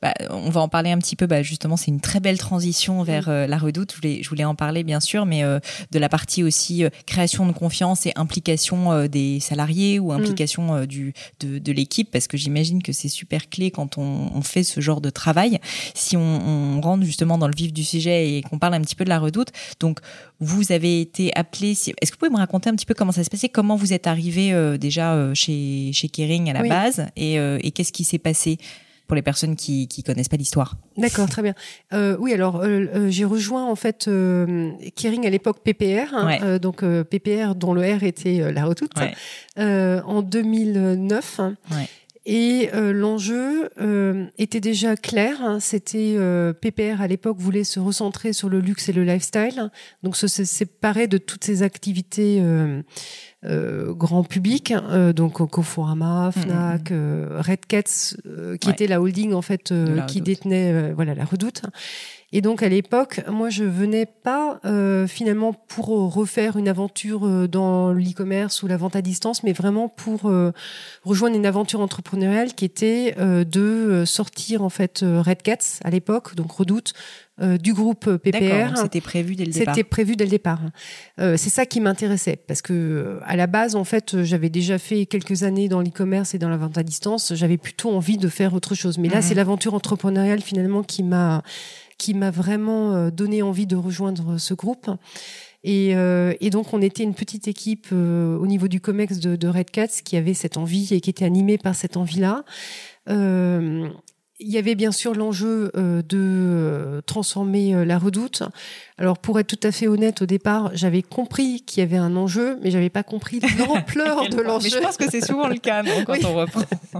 Bah, on va en parler un petit peu. Bah, justement, c'est une très belle transition vers euh, la redoute. Je voulais, je voulais en parler bien sûr, mais de la partie aussi création de confiance et implication des salariés ou mm. implication du de, de l'équipe, parce que j'imagine que c'est super clé quand on, on, fait ce genre de travail. Si on, on rentre justement dans le vif du sujet et qu'on parle un petit peu de la redoute, donc vous avez été appelé. Est-ce que vous pouvez me raconter un petit peu comment ça s'est passé, comment vous êtes arrivé euh, déjà euh, chez chez Kering à la base et, euh, et qu'est-ce qui s'est passé? Pour les personnes qui qui connaissent pas l'histoire. D'accord, très bien. Euh, oui, alors j'ai rejoint en fait Kering à l'époque PPR, hein, donc PPR dont le R était la redoute en 2009. Ouais. Et euh, l'enjeu euh, était déjà clair. Hein. C'était euh, PPR à l'époque voulait se recentrer sur le luxe et le lifestyle, donc se, séparer de toutes ces activités grand public, donc Conforama, mm, mm, Fnac, mm. Red Cats, qui était la holding en fait qui détenait voilà la Redoute. Et donc à l'époque, moi je venais pas euh, finalement pour refaire une aventure euh, dans l'e-commerce ou la vente à distance, mais vraiment pour euh, rejoindre une aventure entrepreneuriale qui était de sortir en fait Red Cats à l'époque, donc Redoute, du groupe PPR. C'était prévu dès le départ. C'était prévu dès le départ. c'est ça qui m'intéressait parce que à la base, en fait, j'avais déjà fait quelques années dans l'e-commerce et dans la vente à distance. J'avais plutôt envie de faire autre chose. Mais là, mhm. c'est l'aventure entrepreneuriale finalement qui m'a qui m'a vraiment euh, donné envie de rejoindre ce groupe. Et, euh, et, donc, on était une petite équipe euh, au niveau du COMEX de, de, Red Cats qui avait cette envie et qui était animée par cette envie-là. Euh, il y avait bien sûr l'enjeu euh, de euh, transformer euh, la redoute. Alors pour être tout à fait honnête, au départ, j'avais compris qu'il y avait un enjeu, mais j'avais pas compris l'ampleur de l'enjeu. Mais je pense que c'est souvent le cas quand on reprend.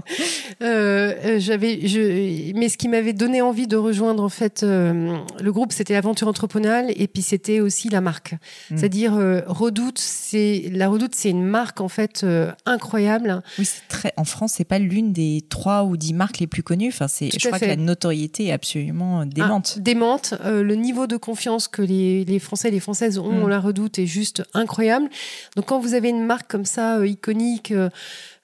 j'avais, je, mais ce qui m'avait donné envie de rejoindre en fait le groupe, c'était l'aventure entrepreneuriale et puis c'était aussi la marque. Hmm. C'est-à-dire Redoute, c'est la Redoute, c'est une marque en fait incroyable. Oui, c'est très. En France, c'est pas l'une des trois ou dix marques les plus connues. Enfin, c'est je crois que la notoriété est absolument démente. Ah, démente. Euh, le niveau de confiance que les, les Français et les Françaises ont, mm. on la redoute, est juste incroyable. Donc quand vous avez une marque comme ça, euh, iconique,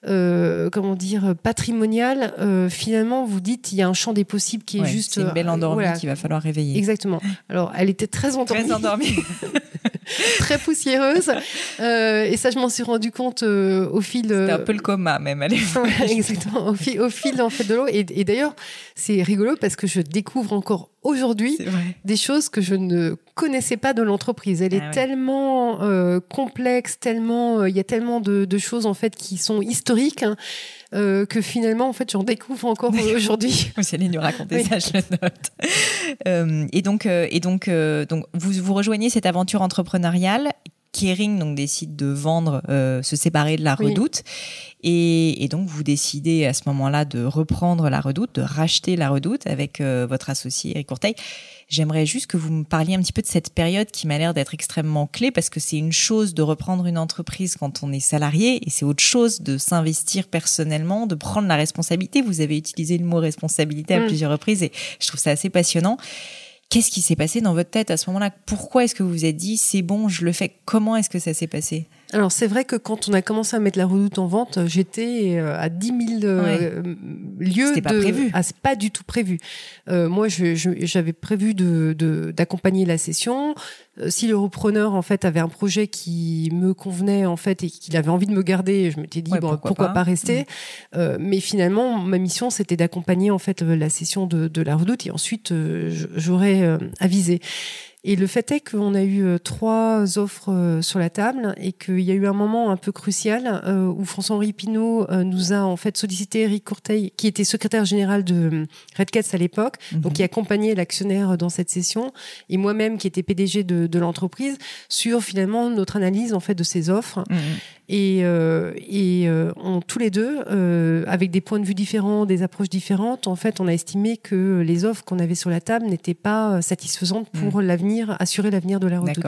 euh, comment dire, patrimoniale, finalement, vous dites, il y a un champ des possibles qui est juste... C'est une belle endormie qu'il va falloir réveiller. Exactement. Alors, elle était très endormie. Très endormie. très poussiéreuse. Euh, et ça, je m'en suis rendu compte euh, au fil. C'était un peu le coma même à l'époque. exactement, au fil, au fil en fait de l'eau. Et, et d'ailleurs, c'est rigolo parce que je découvre encore aujourd'hui des choses que je ne connaissais pas de l'entreprise. Elle est ah tellement euh, complexe, tellement, euh, il y a tellement de, de, choses en fait qui sont historiques. Hein, euh, que finalement, en fait, j'en découvre encore aujourd'hui. Vous allez nous raconter ça, je le note. Euh, et donc, euh, et donc, donc, vous vous rejoignez cette aventure entrepreneuriale. Kering donc décide de vendre, se séparer de la Redoute, et, et, donc vous décidez à ce moment-là de reprendre la Redoute, de racheter la Redoute avec votre associé Eric Courteil. J'aimerais juste que vous me parliez un petit peu de cette période qui m'a l'air d'être extrêmement clé parce que c'est une chose de reprendre une entreprise quand on est salarié et c'est autre chose de s'investir personnellement, de prendre la responsabilité. Vous avez utilisé le mot responsabilité à mm. plusieurs reprises et je trouve ça assez passionnant. Qu'est-ce qui s'est passé dans votre tête à ce moment-là? Pourquoi est-ce que vous vous êtes dit c'est bon, je le fais? Comment est-ce que ça s'est passé? Alors c'est vrai que quand on a commencé à mettre la redoute en vente, j'étais euh, à 10 000 euh, lieux. C'était pas prévu. Ah, c'est pas du tout prévu. Euh, moi, j'avais prévu de d'accompagner la session. Euh, si le repreneur en fait avait un projet qui me convenait en fait et qu'il avait envie de me garder, je m'étais dit bon pourquoi, pas, rester. Mm. Euh, mais finalement, ma mission c'était d'accompagner en fait la session de, de la redoute et ensuite j'aurais avisé. Et le fait est qu'on a eu euh, trois offres euh, sur la table et qu'il y a eu un moment un peu crucial euh, où François-Henri Pinault nous a en fait sollicité Eric Courteil, qui était secrétaire général de Red Cats à l'époque, mhm. donc qui accompagnait l'actionnaire dans cette session, et moi-même qui était PDG de, de l'entreprise, sur finalement notre analyse en fait de ces offres. Mhm. Et, euh, et euh, on, tous les deux, euh, avec des points de vue différents, des approches différentes, en fait, on a estimé que les offres qu'on avait sur la table n'étaient pas satisfaisantes pour mmh. l'avenir, assurer l'avenir de la redoute.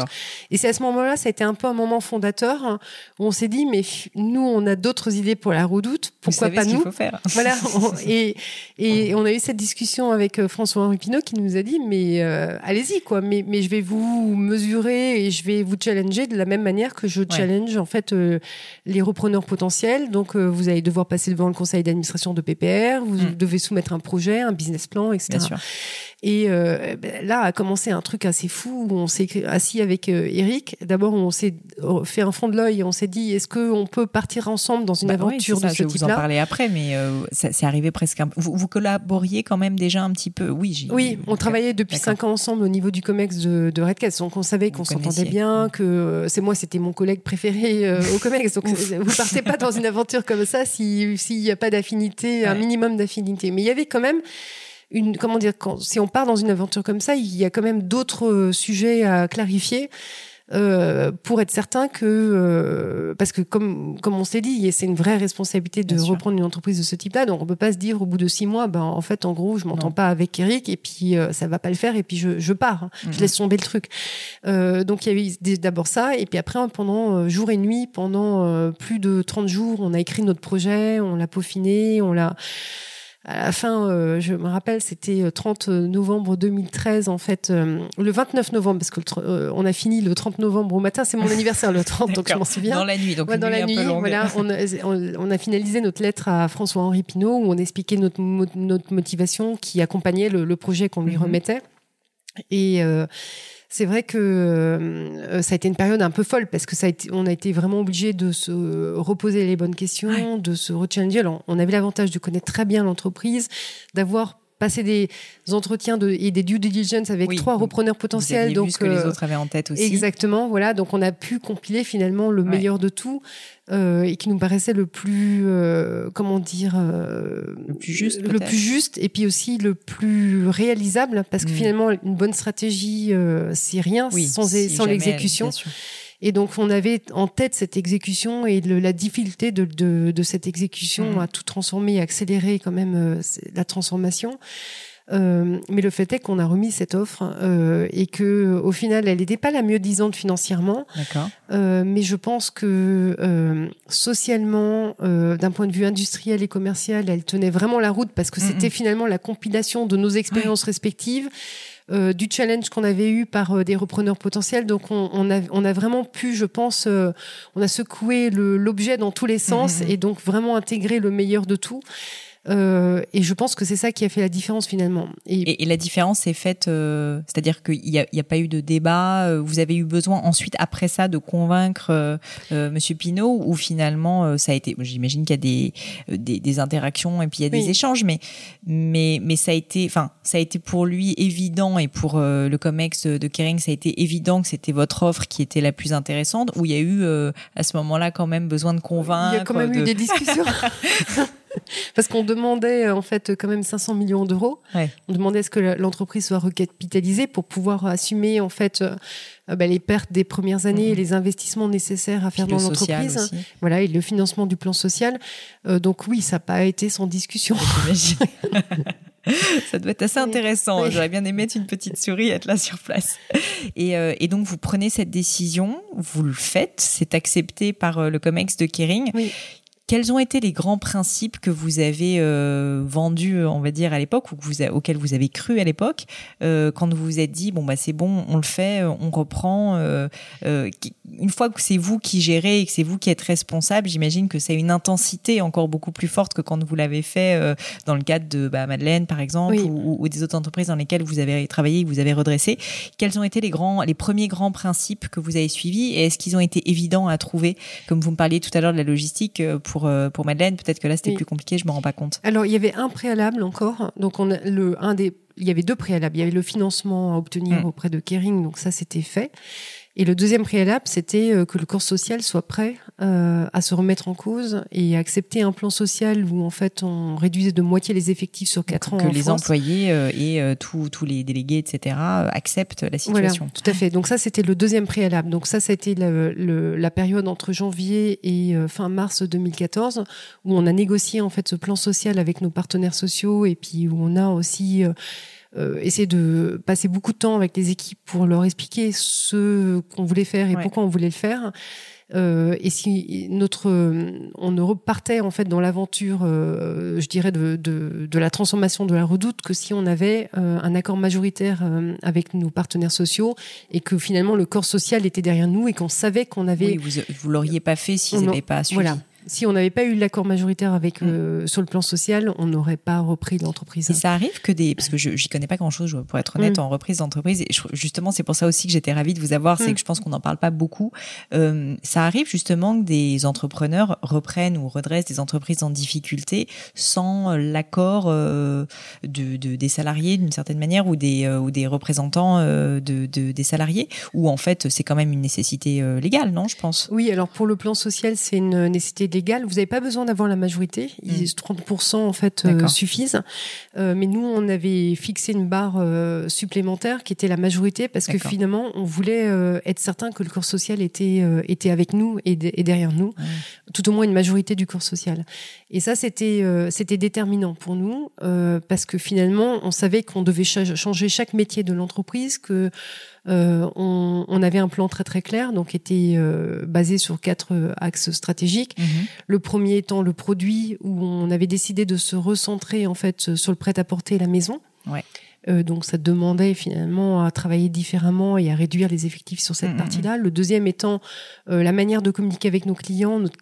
Et c'est à ce moment-là, ça a été un peu un moment fondateur hein, où on s'est dit, mais nous, on a d'autres idées pour la redoute, pourquoi pas nous faut faire. Voilà. et, et on a eu cette discussion avec François-Henri Pinault qui nous a dit, mais allez-y, quoi. Mais, mais je vais vous mesurer et je vais vous challenger de la même manière que je challenge en fait les repreneurs potentiels. Donc, euh, vous allez devoir passer devant le conseil d'administration de PPR, vous mm. devez soumettre un projet, un business plan, etc. Bien sûr. Et euh, ben, là a commencé un truc assez fou où on s'est assis avec euh, Eric. D'abord, on s'est fait un fond de l'œil et on s'est dit est-ce qu'on peut partir ensemble dans une bah aventure de ce type-là Je vais vous en parler après, mais euh, c'est arrivé presque. Un... Vous, vous, collaboriez quand même déjà un petit peu, oui. Oui, on travaillait depuis cinq ans ensemble au niveau du Comex de, de Redcast, donc on savait qu'on s'entendait bien, que c'est moi, c'était mon collègue préféré au Comex. Donc vous partez pas dans une aventure comme ça s'il n'y a pas d'affinité, un minimum d'affinité. Mais il y avait quand même une comment dire quand, si on part dans une aventure comme ça, il y a quand même d'autres euh, sujets à clarifier. Euh, pour être certain que euh, parce que comme comme on s'est dit c'est une vraie responsabilité de reprendre une entreprise de ce type-là donc on peut pas se dire au bout de six mois ben en fait en gros je m'entends pas avec Eric et puis euh, ça va pas le faire et puis je, je pars hein. je mhm. laisse tomber le truc euh, donc il y avait d'abord ça et puis après pendant jour et nuit pendant plus de 30 jours on a écrit notre projet on l'a peaufiné on l'a à la fin, euh, je me rappelle, c'était 30 novembre 2013, en fait, euh, le 29 novembre, parce que euh, on a fini le 30 novembre au matin, c'est mon anniversaire le 30, donc je m'en souviens. Dans la nuit, donc dans la nuit, voilà, on a, on, a, finalisé notre lettre à François-Henri Pinault où on expliquait notre, notre motivation qui accompagnait le, projet qu'on lui mhm. remettait. Et c'est vrai que euh, ça a été une période un peu folle parce que ça a été, on a été vraiment obligé de se reposer les bonnes questions, de se rechallenger. Alors, on avait l'avantage de connaître très bien l'entreprise, d'avoir passé des entretiens de, et des due diligence avec trois repreneurs potentiels. donc, vu ce que les euh, autres avaient en tête aussi. Exactement, voilà. Donc, on a pu compiler finalement le meilleur de tout. Euh, et qui nous paraissait le plus, euh, comment dire, euh, le plus juste, le plus juste, et puis aussi le plus réalisable, parce que mm. finalement, une bonne stratégie, c'est rien sans, sans l'exécution. Et donc, on avait en tête cette exécution et la difficulté de, de, de cette exécution mm. à tout transformer, accélérer quand même la transformation. Euh, mais le fait est qu'on a remis cette offre euh, et que au final, elle n'était pas la mieux disante financièrement. Euh, mais je pense que euh, socialement, euh, d'un point de vue industriel et commercial, elle tenait vraiment la route parce que c'était finalement la compilation de nos expériences respectives. Euh, du challenge qu'on avait eu par euh, des repreneurs potentiels. Donc on, on, a, on, a, vraiment pu, je pense, on a secoué l'objet dans tous les sens et donc vraiment intégrer le meilleur de tout. Euh, et je pense que c'est ça qui a fait la différence finalement. Et, et, la différence est faite, euh, c'est-à-dire qu'il n'y a, a, pas eu de débat. Euh, vous avez eu besoin ensuite, après ça, de convaincre euh, Monsieur Pinault, ou finalement ça a été. J'imagine qu'il y a des, des, des, interactions et puis il y a des échanges, mais mais mais ça a été, enfin ça a été pour lui évident et pour le Comex de Kering, ça a été évident que c'était votre offre qui était la plus intéressante. Ou il y a eu à ce moment-là quand même besoin de convaincre. Il y a quand même eu des discussions. Parce qu'on demandait en fait quand même 500 millions d'euros. On demandait à ce que l'entreprise soit recapitalisée pour pouvoir assumer en fait euh, bah, les pertes des premières années et mhm. les investissements nécessaires à faire dans l'entreprise. Voilà, et le financement du plan social. Euh, donc oui, ça n'a pas été sans discussion. ça doit être assez intéressant. J'aurais bien aimé être une petite souris, être là sur place. Et, euh, et, donc, vous prenez cette décision, vous le faites, c'est accepté par le COMEX de Kering. Oui. Quels ont été les grands principes que vous avez euh, vendus, on va dire, à l'époque, ou vous auxquels vous avez cru à l'époque, euh, quand vous vous êtes dit, bon, bah, c'est bon, on le fait, on reprend. Euh, euh une fois que c'est vous qui gérez et que c'est vous qui êtes responsable, j'imagine que c'est une intensité encore beaucoup plus forte que quand vous l'avez fait euh, dans le cadre de bah, Madeleine, par exemple, ou, ou, des autres entreprises dans lesquelles vous avez travaillé, que vous avez redressé. Quels ont été les grands, les premiers grands principes que vous avez suivis et est-ce qu'ils ont été évidents à trouver, comme vous me parliez tout à l'heure de la logistique pour pour, euh, pour Madeleine. Peut-être que là, c'était plus compliqué, je me rends pas compte. Alors, il y avait un préalable encore. Donc, on a le, un des, il y avait deux préalables. Il y avait le financement à obtenir mm. auprès de Kering. Donc, ça, c'était fait. Et le deuxième préalable, c'était euh, que le corps social soit prêt euh, à se remettre en cause et accepter un plan social où en fait on réduisait de moitié les effectifs sur quatre ans. Que les employés euh, et tous les délégués, etc., acceptent la situation. Voilà, tout à fait. Donc ça, c'était le deuxième préalable. Donc ça, c'était la période entre janvier et fin mars 2014 où on a négocié en fait ce plan social avec nos partenaires sociaux et puis où on a aussi euh, essayer de passer beaucoup de temps avec les équipes pour leur expliquer ce qu'on voulait faire et pourquoi on voulait le faire. Euh, et si notre, on ne repartait en fait dans l'aventure, euh, je dirais de, de, de, la transformation de la Redoute que si on avait euh, un accord majoritaire euh, avec nos partenaires sociaux et que finalement le corps social était derrière nous et qu'on savait qu'on avait. Oui, vous, vous l'auriez pas fait s'ils n'avaient pas suivi. Voilà si on n'avait pas eu l'accord majoritaire avec mm. euh, sur le plan social, on n'aurait pas repris l'entreprise. Et ça arrive que des parce que je j'y connais pas grand chose pour être honnête mm. en reprise d'entreprise et justement c'est pour ça aussi que j'étais ravie de vous avoir, c'est mm. que je pense qu'on n'en parle pas beaucoup. Euh, ça arrive justement que des entrepreneurs reprennent ou redressent des entreprises en difficulté sans l'accord euh, de, de, des salariés d'une certaine manière ou des ou des représentants de, de, des salariés ou en fait c'est quand même une nécessité légale, non Je pense? Oui, alors pour le plan social c'est une nécessité légal. Vous n'avez pas besoin d'avoir la majorité. 30% mm. en fait euh, suffisent. Euh, mais nous, on avait fixé une barre euh, supplémentaire qui était la majorité parce que finalement, on voulait être certain que le corps social était était avec nous et, derrière nous, tout au moins une majorité du corps social. Et ça, c'était c'était déterminant pour nous parce que finalement, on savait qu'on devait changer chaque métier de l'entreprise, que Euh, on, on, avait un plan très très clair, donc était euh, basé sur quatre euh, axes stratégiques. Mhm. Le premier étant le produit, où on avait décidé de se recentrer en fait sur le prêt-à-porter et la maison. Ouais. Euh, donc ça demandait finalement à travailler différemment et à réduire les effectifs sur cette Mhm. partie-là. Le deuxième étant euh, la manière de communiquer avec nos clients. Notre,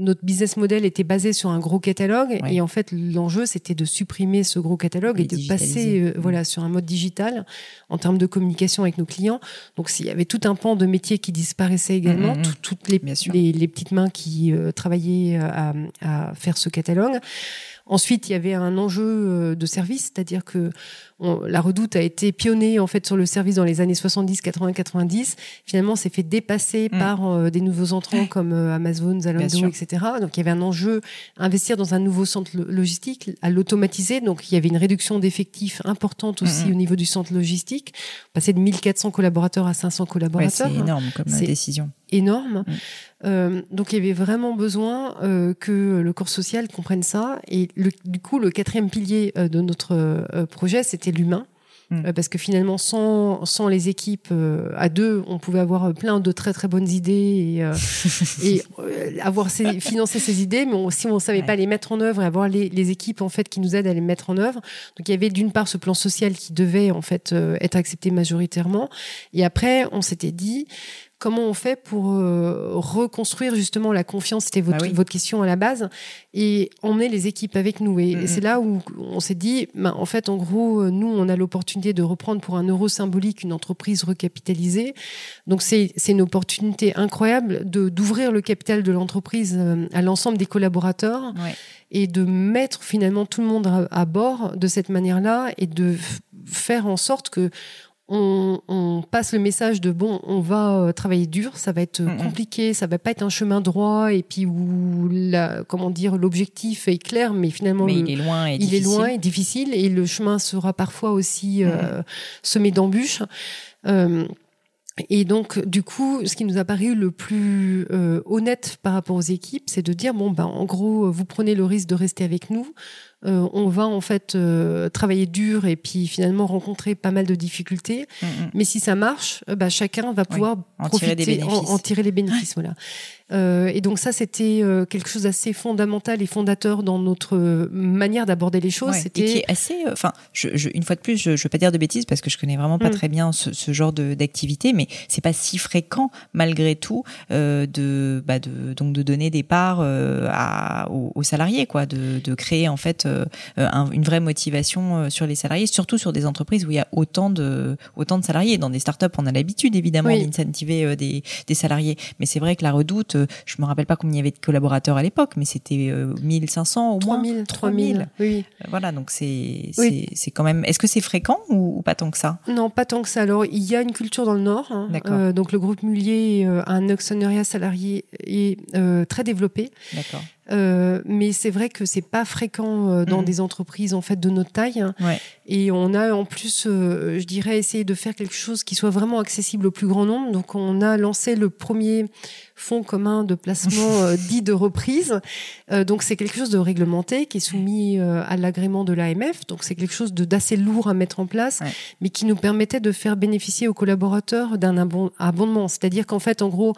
notre business model était basé sur un gros catalogue Ouais. et en fait l'enjeu c'était de supprimer ce gros catalogue Et et, de passer euh, Mhm. voilà sur un mode digital en termes de communication avec nos clients. Donc s'il y avait tout un pan de métiers qui disparaissait également, Mhm. tout- toutes les, petites mains qui euh, travaillaient à, à faire ce catalogue. Ensuite, il y avait un enjeu euh, de service, c'est-à-dire que on- la Redoute a été pionnée en fait sur le service dans les années 70, 80, 90. Finalement, s'est fait dépasser Mm. par euh, des nouveaux entrants comme euh, Amazon, Zalando, etc. Donc, il y avait un enjeu à investir dans un nouveau centre lo- logistique, à l'automatiser. Donc, il y avait une réduction d'effectifs importante aussi Mm, mm. au niveau du centre logistique, passer de 1400 collaborateurs à 500 Ouais, collaborateurs c'est énorme comme euh, décision. énorme. Mm. Euh, donc il y avait vraiment besoin euh, que le corps social comprenne ça. Et le, du coup, le quatrième pilier euh, de notre projet, c'était l'humain. Mm. Euh, parce que finalement, sans, sans les équipes euh, à deux, on pouvait avoir plein de très très bonnes idées et, euh, et euh, avoir ces, financer ces idées, mais on- si on ne savait Ouais. pas les mettre en œuvre et avoir les, les équipes en fait qui nous aident à les mettre en œuvre. Donc il y avait d'une part ce plan social qui devait en fait euh, être accepté majoritairement, et après on s'était dit comment on fait pour euh, reconstruire justement la confiance? C'était votre, Bah oui. votre question à la base et emmener les équipes avec nous. Et, et c'est là où on s'est dit, ben, en fait, en gros, euh, nous, on a l'opportunité de reprendre pour un euro symbolique une entreprise recapitalisée. Donc c'est une opportunité incroyable de d'ouvrir le capital de l'entreprise euh, à l'ensemble des collaborateurs Ouais. et de mettre finalement tout le monde à, bord de cette manière-là et de faire en sorte que on, on passe le message de bon, on va euh, travailler dur, ça va être euh, Mhm. compliqué, ça va pas être un chemin droit et puis où la, comment dire l'objectif est clair, mais finalement Mais le- il est loin et il est loin et difficile et le chemin sera parfois aussi euh, semé d'embûches. Euh, et donc, du coup, ce qui nous a paru le plus euh, honnête par rapport aux équipes, c'est de dire bon, ben, en gros, vous prenez le risque de rester avec nous. Euh, on va en fait euh, travailler dur et puis finalement rencontrer pas mal de difficultés. Mm, mm. Mais si ça marche, euh, bah, chacun va pouvoir en profiter, tirer. En, en tirer les bénéfices. Voilà. Euh, et donc ça, c'était quelque chose d'assez fondamental et fondateur dans notre manière d'aborder les choses. Ouais, et c'était qui est assez. Enfin, je, je- une fois de plus, je, je veux pas dire de bêtises parce que je connais vraiment pas Mm. très bien ce, ce genre d'activité, mais c'est pas si fréquent malgré tout de, bah de donc de donner des parts à, aux, aux salariés, quoi, de, de créer en fait un- une vraie motivation euh, sur les salariés, surtout sur des entreprises où il y a autant de autant de salariés. Dans des startups, on a l'habitude évidemment Oui. d'incentiver euh, des des salariés, mais c'est vrai que la Redoute, euh, je me rappelle pas combien il y avait de collaborateurs à l'époque, mais c'était euh, 1500 au moins. 3000, 3000. Oui. Voilà, donc c'est Oui. c'est quand même. Est-ce que c'est fréquent ou, ou pas tant que ça? Non, pas tant que ça. Alors, il y a une culture dans le Nord. hein. D'accord. Euh, donc, le groupe Mullier euh, a un actionnariat salarié est euh, très développé. D'accord. Euh, mais c'est vrai que c'est pas fréquent euh, dans Mhm. des entreprises en fait de notre taille. hein. Ouais. Et on a en plus, euh, je dirais, essayé de faire quelque chose qui soit vraiment accessible au plus grand nombre. Donc, on a lancé le premier fonds commun de placement euh, dit de reprise. Donc, c'est quelque chose de réglementé qui est soumis à l'agrément de l'AMF. Donc, c'est quelque chose d'assez lourd à mettre en place, Ouais. mais qui nous permettait de faire bénéficier aux collaborateurs d'un abon- abondement. C'est-à-dire qu'en fait, en gros,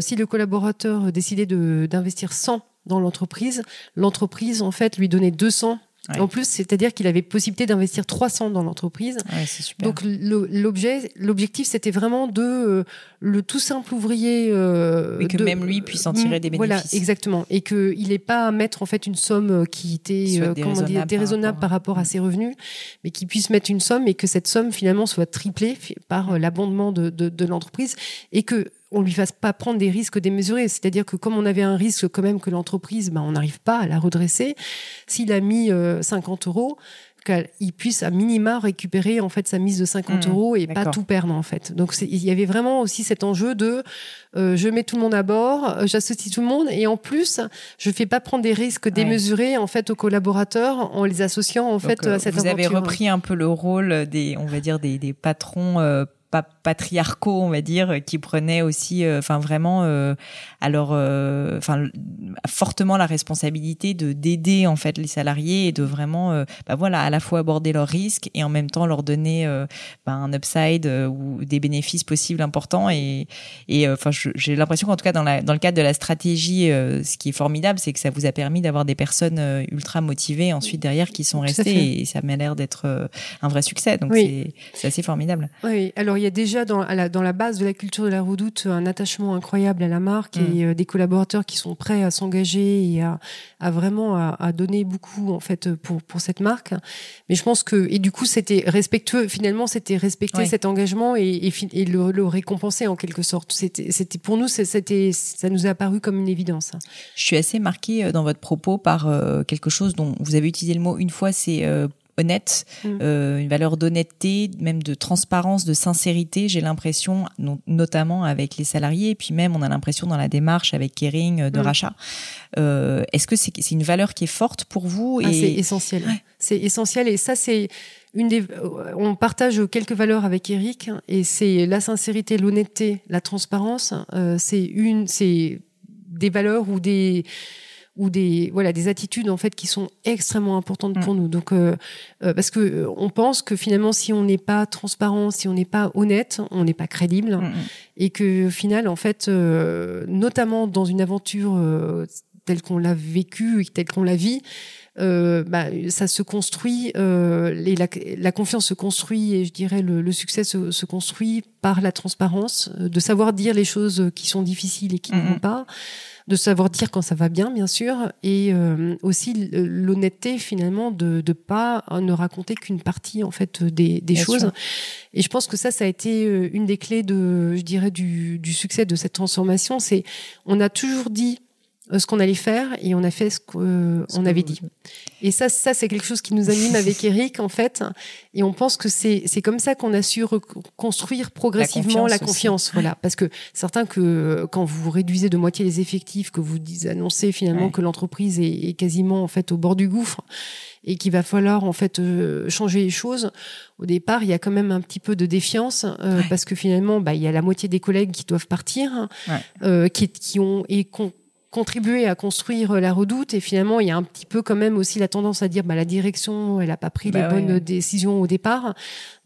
si le collaborateur décidait d'investir 100 dans l'entreprise, l'entreprise, en fait, lui donnait 200 Ouais. en plus, c'est-à-dire qu'il avait possibilité d'investir 300 dans l'entreprise. Ouais. Donc l'objet, l'objectif, c'était vraiment de euh, le tout simple ouvrier. Euh, Et que de- même lui puisse en tirer des Voilà, bénéfices. exactement, et que il n'ait pas à mettre en fait une somme qui était euh, comment dire déraisonnable par rapport à- par rapport à ses revenus, mais qu'il puisse mettre une somme et que cette somme finalement soit triplée par euh, l'abondement de, de, de l'entreprise et que on lui fasse pas prendre des risques démesurés. C'est-à-dire que comme on avait un risque quand même que l'entreprise, ben, on n'arrive pas à la redresser, s'il a mis euh, 50 euros, qu'il puisse à minima récupérer en fait sa mise de 50 Mmh, euros et pas tout perdre en fait. Donc il y avait vraiment aussi cet enjeu de euh, je mets tout le monde à bord, euh, j'associe tout le monde et en plus je fais pas prendre des risques démesurés en fait aux collaborateurs en les associant en Donc, fait euh, à cette vous avez aventure. repris un peu le rôle des, on va dire des, des patrons. Euh, pas patriarcaux, on va dire, qui prenaient aussi, enfin vraiment, alors, enfin fortement la responsabilité de d'aider en fait les salariés et de vraiment, bah voilà, à la fois aborder leurs risques et en même temps leur donner bah, un upside ou des bénéfices possibles importants. Et, et enfin, j'ai l'impression qu'en tout cas dans la dans le cadre de la stratégie, ce qui est formidable, c'est que ça vous a permis d'avoir des personnes ultra motivées ensuite derrière qui sont restées et ça m'a l'air d'être un vrai succès. Donc c'est assez formidable. Oui, alors il y a déjà dans, la, dans la base de la culture de la redoute un attachement incroyable à la marque et mm. euh, des collaborateurs qui sont prêts à s'engager et à, à vraiment à, donner beaucoup en fait pour, pour cette marque. Mais je pense que et du coup c'était respectueux. Finalement c'était respecter cet engagement et, et, et le, le, récompenser en quelque sorte. C'était c'était pour nous c'était ça nous a apparu comme une évidence. Je suis assez marquée euh, dans votre propos par euh, quelque chose dont vous avez utilisé le mot une fois, c'est honnête, mm. euh, une valeur d'honnêteté, même de transparence, de sincérité. J'ai l'impression, notamment avec les salariés, et puis même on a l'impression dans la démarche avec Kering euh, de mm. rachat. Euh, Est-ce que c'est une valeur qui est forte pour vous ah, C'est essentiel. C'est essentiel, et ça c'est une des. On partage quelques valeurs avec Eric, et c'est la sincérité, l'honnêteté, la transparence. Euh, c'est une, c'est des valeurs ou des ou des voilà des attitudes en fait qui sont extrêmement importantes pour mm. nous. Donc euh, euh, parce que euh, on pense que finalement si on n'est pas transparent, si on n'est pas honnête, on n'est pas crédible mm, mm. et que au final en fait notamment dans une aventure telle qu'on l'a vécue et telle qu'on la vit, euh, bah, ça se construit, euh, la, la, confiance se construit et je dirais le, le succès se, se, construit par la transparence, de savoir dire les choses qui sont difficiles et qui ne vont pas, de savoir dire quand ça va bien, bien sûr, et euh, aussi l'honnêteté finalement de ne pas ne raconter qu'une partie en fait des, des choses. Et je pense que ça, ça a été euh, une des clés de, je dirais, du, du succès de cette transformation. C'est, on a toujours dit euh, ce qu'on allait faire et on a fait ce qu'on avait dit. Et ça, ça c'est quelque chose qui nous anime avec Eric en fait. Et on pense que c'est c'est comme ça qu'on a su reconstruire progressivement la confiance. voilà, parce que certains que quand vous réduisez de moitié les effectifs, que vous annoncez finalement que l'entreprise est, est, quasiment en fait au bord du gouffre et qu'il va falloir en fait euh, changer les choses. Au départ, il y a quand même un petit peu de défiance euh, parce que finalement, bah, il y a la moitié des collègues qui doivent partir, euh, qui, qui ont et contribuer à construire la redoute. Et finalement il y a un petit peu quand même aussi la tendance à dire bah la direction elle a pas pris les bah bonnes décisions au départ.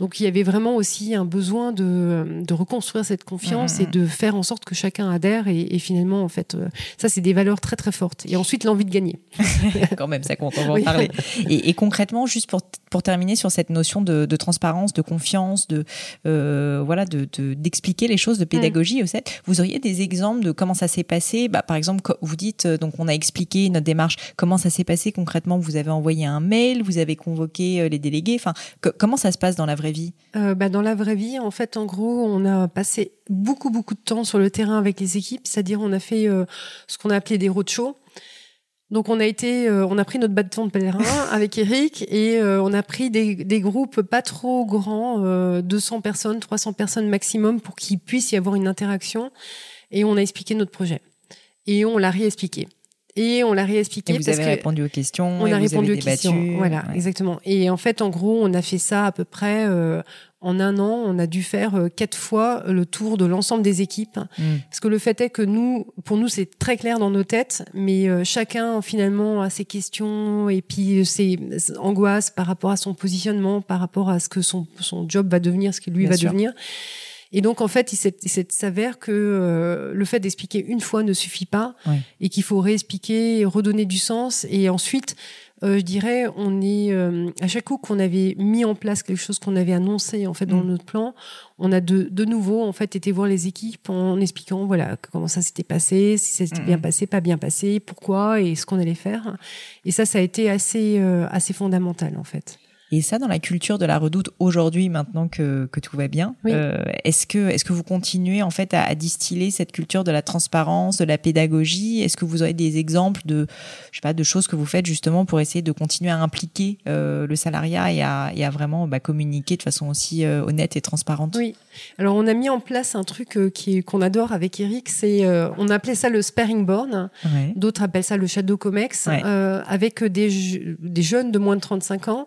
Donc il y avait vraiment aussi un besoin de, de reconstruire cette confiance et de faire en sorte que chacun adhère. Et, et finalement en fait euh, ça c'est des valeurs très très fortes. Et ensuite l'envie de gagner. Quand même ça compte on va en parler. Et, et, concrètement juste pour pour terminer sur cette notion de, de transparence de confiance de euh, voilà de d'expliquer les choses de pédagogie mm. vous auriez des exemples de comment ça s'est passé? Bah, par exemple vous dites, euh, donc on a expliqué notre démarche, comment ça s'est passé concrètement Vous avez envoyé un mail, vous avez convoqué euh, les délégués, enfin, comment ça se passe dans la vraie vie? Euh, bah, Dans la vraie vie, en fait, en gros, on a passé beaucoup, beaucoup de temps sur le terrain avec les équipes, c'est-à-dire on a fait ce qu'on a appelé des roadshows. Donc on a été, on a pris notre bâton de pèlerin avec Eric et on a pris des, des, groupes pas trop grands, 200 personnes, 300 personnes maximum pour qu'il puisse y avoir une interaction et on a expliqué notre projet et on l'a réexpliqué. Et on l'a réexpliqué. Et vous avez répondu aux questions. On a répondu aux questions. Voilà, exactement. Et en fait, en gros, on a fait ça à peu près euh, en un an. On a dû faire euh, quatre fois le tour de l'ensemble des équipes. Mm. Parce que le fait est que nous, pour nous, c'est très clair dans nos têtes, mais euh, chacun finalement a ses questions et puis ses angoisses par rapport à son positionnement, par rapport à ce que son, son job va devenir, ce que lui va devenir. Et donc, en fait, il s'avère que euh, le fait d'expliquer une fois ne suffit pas et qu'il faut réexpliquer, redonner du sens. Et ensuite, euh, je dirais, on est euh, à chaque coup qu'on avait mis en place quelque chose qu'on avait annoncé en fait dans mm. notre plan, on a de, de nouveau en fait été voir les équipes en expliquant voilà comment ça s'était passé, si ça s'était bien mm. passé, pas bien passé, pourquoi et ce qu'on allait faire. Et ça, ça a été assez assez fondamental en fait. Et ça, dans la culture de la redoute aujourd'hui, maintenant que, que tout va bien, euh, est-ce que est-ce que vous continuez en fait à, distiller cette culture de la transparence, de la pédagogie? Est-ce que vous aurez des exemples de je sais pas de choses que vous faites justement pour essayer de continuer à impliquer euh, le salariat et à, et à vraiment bah, communiquer de façon aussi euh, honnête et transparente? Oui. Alors on a mis en place un truc qui qu'on adore avec Eric, c'est on appelait ça le sparring board. D'autres appellent ça le shadow comex, avec des des jeunes de moins de 35 ans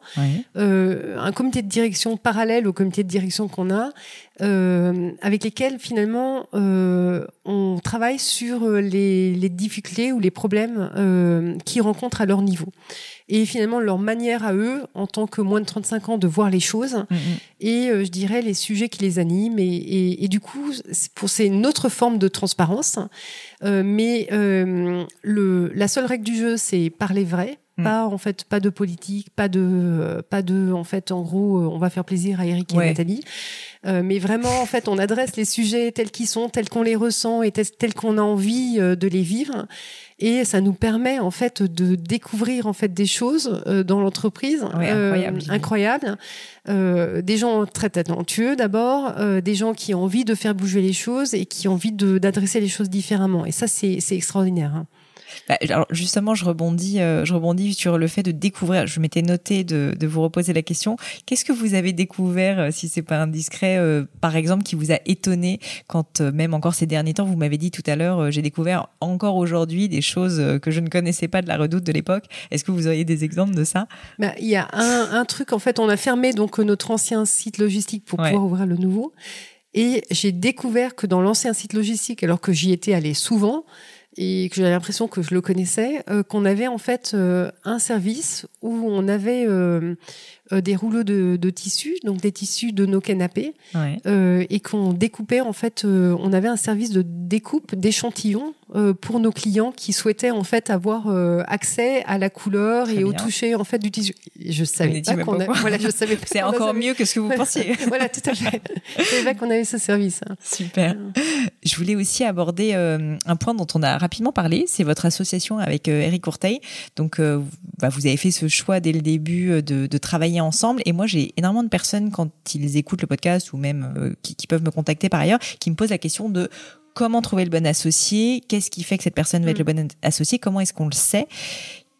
un comité de direction parallèle au comité de direction qu'on a, avec lesquels finalement on travaille sur les, les, difficultés ou les problèmes qu'ils rencontrent à leur niveau et finalement leur manière à eux, en tant que moins de 35 ans, de voir les choses, mm, mm. et euh, je dirais les sujets qui les animent. Et, et, du coup, pour c'est une autre forme de transparence. Euh, mais euh, le, la seule règle du jeu, c'est parler vrai. Mm. Pas en fait, pas de politique, pas de, pas de, en fait, en gros, on va faire plaisir à Eric et à Nathalie. mais vraiment, en fait, on adresse les sujets tels qu'ils sont, tels qu'on les ressent et tels qu'on a envie de les vivre et ça nous permet en fait de découvrir en fait des choses euh, dans l'entreprise incroyable, euh, incroyables. Euh, des gens très talentueux d'abord, des gens qui ont envie de faire bouger les choses et qui ont envie d'adresser les choses différemment. Et ça, c'est extraordinaire. Bah, alors justement, je rebondis, euh, je rebondis sur le fait de découvrir. Je m'étais noté de, de, vous reposer la question. Qu'est-ce que vous avez découvert, euh, si c'est pas indiscret, euh, par exemple, qui vous a étonné quand même encore ces derniers temps, vous m'avez dit tout à l'heure, j'ai découvert encore aujourd'hui des choses que je ne connaissais pas de la Redoute de l'époque. Est-ce que vous auriez des exemples de ça? Bah, Il y a un, un, truc. En fait, on a fermé donc notre ancien site logistique pour pouvoir ouvrir le nouveau. Et j'ai découvert que dans l'ancien site logistique, alors que j'y étais allé souvent, et que j'avais l'impression que je le connaissais, euh, qu'on avait en fait euh, un service où on avait euh, des rouleaux de, de tissus, donc des tissus de nos canapés, euh, et qu'on découpait en fait. Euh, on avait un service de découpe d'échantillons pour nos clients qui souhaitaient en fait avoir accès à la couleur et au toucher en fait du tissu. Je savais pas qu'on voilà, je savais C'est encore mieux que ce que vous pensiez. voilà, tout à fait. Savais pas qu'on avait ce service. Hein. Super. Je voulais aussi aborder un point dont on a rapidement parlé, c'est votre association avec Eric Courteil. Donc, bah, vous avez fait ce choix dès le début de, de travailler ensemble. Et moi, j'ai énormément de personnes quand ils écoutent le podcast ou même euh, qui, qui, peuvent me contacter par ailleurs, qui me posent la question de comment trouver le bon associé, qu'est-ce qui fait que cette personne va être le mm. bon associé, comment est-ce qu'on le sait.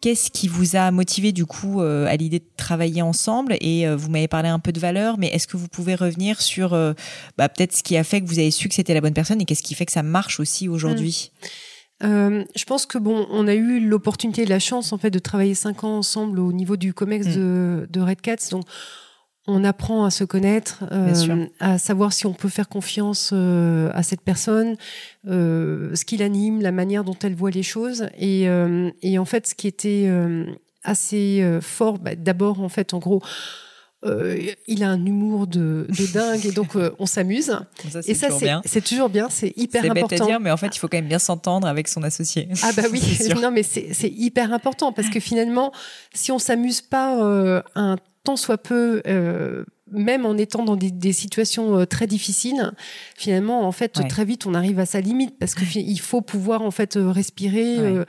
Qu'est-ce qui vous a motivé du coup euh, à l'idée de travailler ensemble Et euh, vous m'avez parlé un peu de valeur, mais est-ce que vous pouvez revenir sur bah, peut-être ce qui a fait que vous avez su que c'était la bonne personne et qu'est-ce qui fait que ça marche aussi aujourd'hui? Mm. Euh, je pense que bon, on a eu l'opportunité, la chance en fait de travailler cinq ans ensemble au niveau du Comex mm. de, de Red Cats. Donc, on apprend à se connaître, euh, à savoir si on peut faire confiance euh, à cette personne, euh, ce qui l'anime, la manière dont elle voit les choses. Et, euh, et en fait, ce qui était euh, assez fort, bah, d'abord en fait, en gros euh, il a un humour de, de dingue et donc euh, on s'amuse. et ça, c'est toujours bien, c'est hyper important. C'est bête à dire, mais en fait, il faut quand même bien s'entendre avec son associé. Ah bah oui, non mais c'est hyper important parce que finalement, si on s'amuse pas euh, un tant soit peu même en étant dans des, situations très difficiles, finalement, en fait, très vite, on arrive à sa limite parce qu'il faut pouvoir en fait respirer, euh,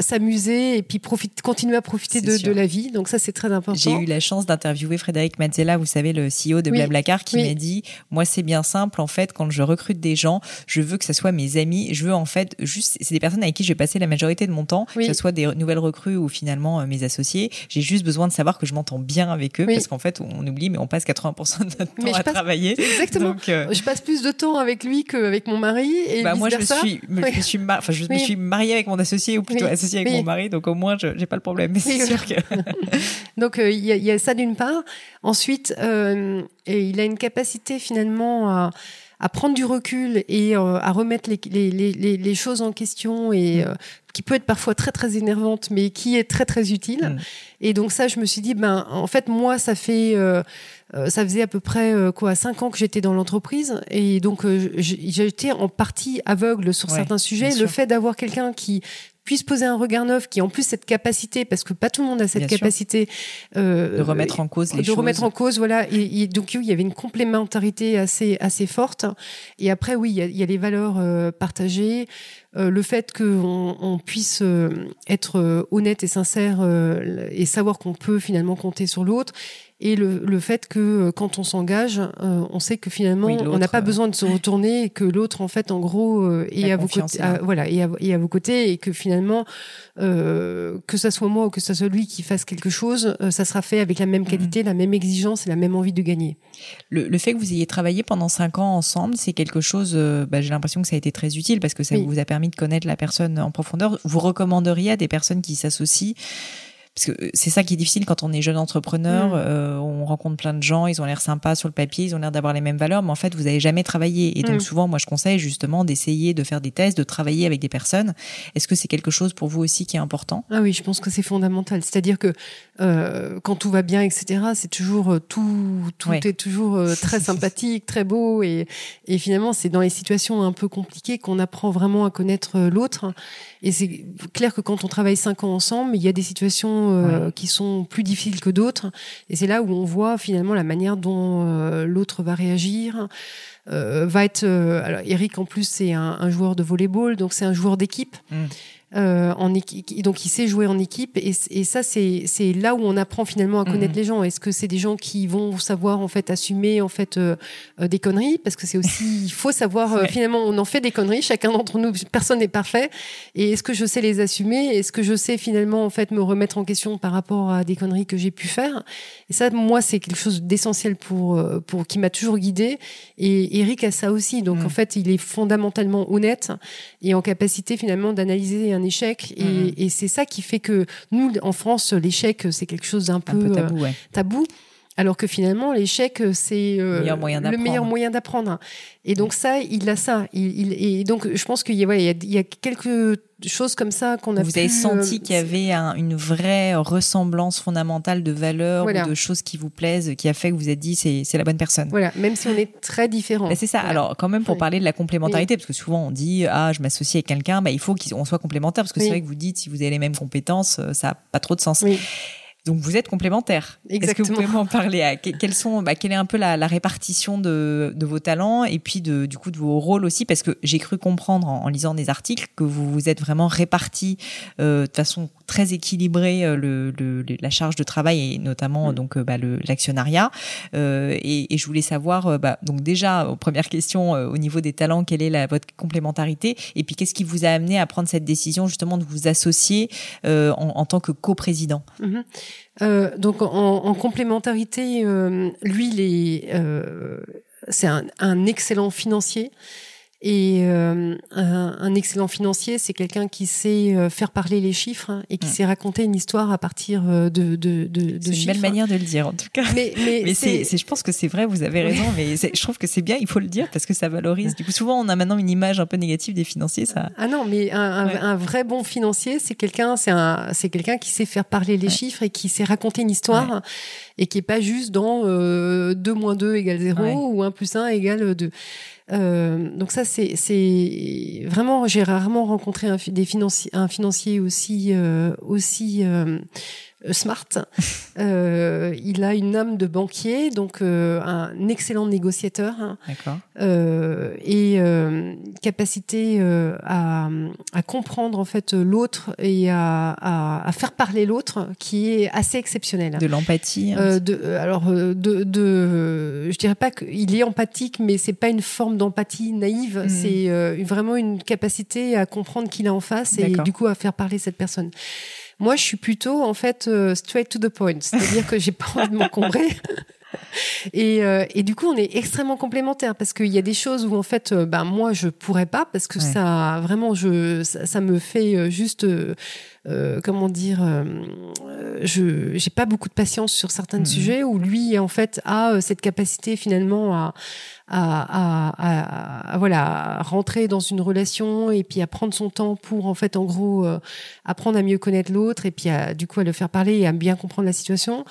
s'amuser et puis profiter, continuer à profiter de, la vie. Donc ça, c'est très important. J'ai eu la chance d'interviewer Frédéric Mazzella, vous savez, le CEO de Blablacar, qui m'a dit, moi, c'est bien simple, en fait, quand je recrute des gens, je veux que ce soit mes amis, je veux en fait juste, c'est des personnes avec qui je vais passer la majorité de mon temps, que ce soit des nouvelles recrues ou finalement mes associés. J'ai juste besoin de savoir que je m'entends bien avec eux parce qu'en fait, on oublie, mais on passe 80% de notre temps à travailler. Exactement. Euh, je passe plus de temps avec lui qu'avec mon mari. Et bah moi, je me suis, je, suis enfin, je me suis mariée avec mon associé ou plutôt associée avec mon mari, donc au moins, je n'ai pas le problème. Mais c'est sûr que. donc, euh, il y, y, a ça d'une part. Ensuite, euh, et il a une capacité finalement à à prendre du recul et euh, à remettre les, les, les, les, choses en question et mm. qui peut être parfois très très énervante mais qui est très très utile mm. et donc ça je me suis dit ben en fait moi ça fait euh, ça faisait à peu près quoi cinq ans que j'étais dans l'entreprise et donc j'étais en partie aveugle sur certains sujets. Le fait d'avoir quelqu'un qui puisse poser un regard neuf, qui en plus cette capacité, parce que pas tout le monde a cette capacité euh, de remettre en cause les de remettre en cause, voilà. Et, donc il y avait une complémentarité assez assez forte. Et après oui, il y a, il y a les valeurs partagées, euh, le fait qu'on on puisse être honnête et sincère et savoir qu'on peut finalement compter sur l'autre et le, le fait que euh, quand on s'engage, euh, on sait que finalement on n'a pas besoin de se retourner et que l'autre en fait en gros euh, est à vos côtés, voilà, et à, vos côtés et que finalement euh, que ça soit moi ou que ça soit lui qui fasse quelque chose, ça sera fait avec la même qualité, mm-hmm. la même exigence et la même envie de gagner. Le, le fait que vous ayez travaillé pendant cinq ans ensemble, c'est quelque chose. bah, J'ai l'impression que ça a été très utile parce que ça vous a permis de connaître la personne en profondeur. Vous recommanderiez à des personnes qui s'associent parce que c'est ça qui est difficile quand on est jeune entrepreneur, Mm. euh, on rencontre plein de gens, ils ont l'air sympas sur le papier, ils ont l'air d'avoir les mêmes valeurs, mais en fait vous avez jamais travaillé. Et donc Mm. souvent, moi je conseille justement d'essayer de faire des tests, de travailler avec des personnes. Est-ce que c'est quelque chose pour vous aussi qui est important? Ah oui, je pense que c'est fondamental. C'est-à-dire que euh, quand tout va bien, etc., c'est toujours euh, tout, tout Ouais. est toujours euh, très sympathique, très beau, et, et finalement, c'est dans les situations un peu compliquées qu'on apprend vraiment à connaître euh, l'autre. Et c'est clair que quand on travaille cinq ans ensemble, il y a des situations euh, qui sont plus difficiles que d'autres, et c'est là où on voit finalement la manière dont euh, l'autre va réagir. Euh, va être alors Eric en plus c'est un, un joueur de volleyball donc c'est un joueur d'équipe Mm. Euh, en donc il sait jouer en équipe et, et ça c'est là où on apprend finalement à connaître Mhm. les gens. Est-ce que c'est des gens qui vont savoir en fait assumer en fait euh, euh, des conneries? Parce que c'est aussi il faut savoir euh, Ouais. finalement on en fait des conneries chacun d'entre nous personne n'est parfait. Et est-ce que je sais les assumer? Est-ce que je sais finalement en fait me remettre en question par rapport à des conneries que j'ai pu faire? Et ça moi c'est quelque chose d'essentiel pour pour qui m'a toujours guidé et Eric a ça aussi. Donc en fait il est fondamentalement honnête et en capacité finalement d'analyser un échec. Et, Mhm. et c'est ça qui fait que nous, en France, l'échec, c'est quelque chose d'un Un peu, peu euh, tabou, ouais. tabou. Alors que finalement, l'échec, c'est euh, Le meilleur moyen d'apprendre. Et donc ça, il a ça. Il, il- et donc, je pense qu'il y, a- ouais, il y a, quelques choses comme ça qu'on a Vous avez pu, senti euh, qu'il y avait un- une vraie ressemblance fondamentale de valeurs Voilà. ou de choses qui vous plaisent, qui a fait que vous vous êtes dit c'est c'est la bonne personne. Voilà, même si on est très différents. Bah, c'est ça. Voilà. Alors, quand même, pour parler de la complémentarité, parce que souvent on dit ah je m'associe avec quelqu'un, bah il faut qu'on soit complémentaire, parce que Oui. c'est vrai que vous dites si vous avez les mêmes compétences, euh, ça a pas trop de sens. Donc vous êtes complémentaires. Est-ce que vous pouvez m'en parler à, sont, bah, Quelle est un peu la, la répartition de, de vos talents et puis de, du coup de vos rôles aussi? Parce que j'ai cru comprendre en, en lisant des articles que vous vous êtes vraiment répartis euh, de façon très équilibrée euh, le, la charge de travail et notamment Mm. donc euh, bah, l'actionnariat. Euh, et, et je voulais savoir bah, donc déjà première question au niveau des talents quelle est la, votre complémentarité? Et puis qu'est-ce qui vous a amené à prendre cette décision justement de vous associer en, en tant que coprésident? Euh, donc en, en complémentarité, euh, lui, euh, c'est un, un excellent financier. Et euh, un, un excellent financier, c'est quelqu'un qui sait euh, faire parler les chiffres hein, et qui Mm. sait raconter une histoire à partir euh, de, de, de, de C'est une chiffres. belle manière de le dire en tout cas. Mais, mais, Mais c'est, je pense que c'est vrai, vous avez raison, mais je trouve que c'est bien, il faut le dire parce que ça valorise. Du coup, souvent, on a maintenant une image un peu négative des financiers, ça. Ah non, mais un, un, Ouais. un vrai bon financier, c'est quelqu'un, c'est un, c'est quelqu'un qui sait faire parler les Ouais. chiffres et qui sait raconter une histoire et qui est pas juste dans euh, 2 moins 2 égale 0 Ouais. ou 1 plus 1 égale 2. Euh, donc ça, c'est, vraiment, j'ai rarement rencontré un, des un financier aussi, euh, aussi euh, smart. Euh, il a une âme de banquier, donc euh, un excellent négociateur. hein D'accord. euh, et euh, capacité euh, à, à comprendre en fait l'autre et à, à, à faire parler l'autre qui est assez exceptionnelle. De l'empathie. hein. Euh, de, euh, alors euh, de, de euh, je dirais pas qu'il est empathique mais c'est pas une forme d'empathie naïve Mhm. c'est euh, vraiment une capacité à comprendre qui est en face et du coup à faire parler cette personne moi je suis plutôt en fait euh, straight to the point c'est-à-dire que j'ai pas envie de m'encombrer et, euh, et du coup, on est extrêmement complémentaires parce qu'il y a des choses où en fait, euh, ben moi, je pourrais pas parce que Ouais. ça, vraiment, je, ça, ça me fait juste, euh, comment dire, je, j'ai pas beaucoup de patience sur certains Mhm. sujets où lui, en fait, a cette capacité finalement à, à, à, à- voilà, rentrer dans une relation et puis à prendre son temps pour en fait, en gros, euh, apprendre à mieux connaître l'autre et puis à, du coup à le faire parler et à bien comprendre la situation.